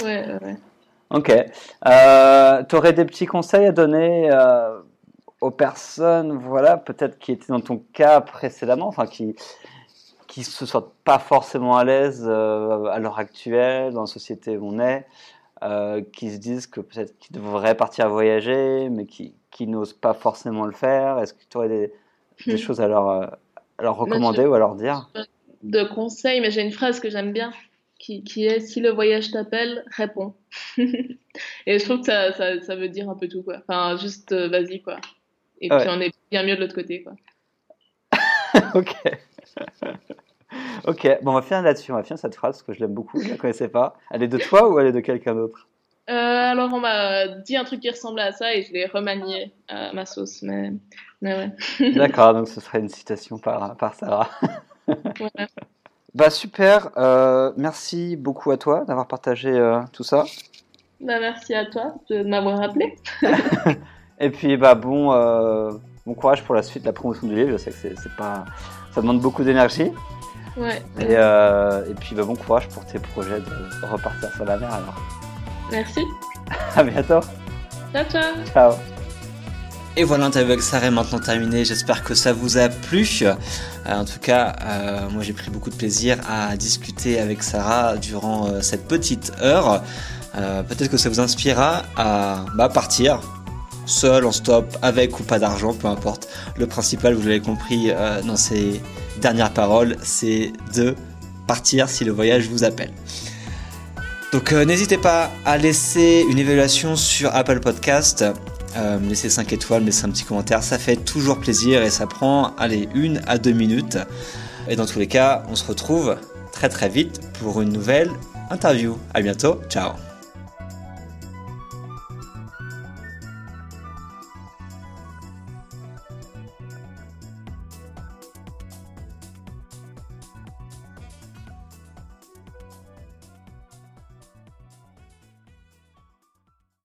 Ouais, ouais. Ok. Euh, tu aurais des petits conseils à donner euh, aux personnes, voilà, peut-être qui étaient dans ton cas précédemment, enfin qui qui se sentent pas forcément à l'aise euh, à l'heure actuelle dans la société où on est, euh, qui se disent que peut-être qu'ils devraient partir voyager, mais qui qui n'osent pas forcément le faire. Est-ce que tu aurais des, des hmm. choses à leur à leur recommander ou à leur dire? De conseils, mais j'ai une phrase que j'aime bien qui, qui, est si le voyage t'appelle, réponds. <laughs> et je trouve que ça, ça, ça, veut dire un peu tout, quoi. Enfin, juste euh, vas-y, quoi. Et ouais. puis on est bien mieux de l'autre côté, quoi. <laughs> ok. Ok, bon, on va finir là-dessus. On va finir cette phrase parce que je l'aime beaucoup. Je la connaissais pas. Elle est de toi ou elle est de quelqu'un d'autre? Euh, alors, on m'a dit un truc qui ressemblait à ça et je l'ai remanié à ma sauce, mais, mais ouais. <laughs> D'accord, donc ce serait une citation par, par Sarah. ouais. <laughs> Bah super, euh, merci beaucoup à toi d'avoir partagé euh, tout ça. Bah, merci à toi de m'avoir appelé. <laughs> et puis bah bon, bon courage pour la suite, la promotion du livre. Je sais que c'est pas, ça demande beaucoup d'énergie. Ouais. Et, euh, et puis bah, bon courage pour tes projets de repartir sur la mer alors. Merci. à bientôt. Ciao ciao. Ciao. Et voilà, l'interview avec Sarah est maintenant terminée. J'espère que ça vous a plu. Euh, en tout cas, euh, moi j'ai pris beaucoup de plaisir à discuter avec Sarah durant euh, cette petite heure. Euh, Peut-être que ça vous inspirera à bah, partir seul, en stop, avec ou pas d'argent, peu importe. Le principal, vous l'avez compris euh, dans ces dernières paroles, c'est de partir si le voyage vous appelle. Donc n'hésitez pas à laisser une évaluation sur Apple Podcast euh, me laisser 5 étoiles, me laisser un petit commentaire, ça fait toujours plaisir et ça prend, allez, une à deux minutes. Et dans tous les cas, on se retrouve très très vite pour une nouvelle interview. À bientôt, ciao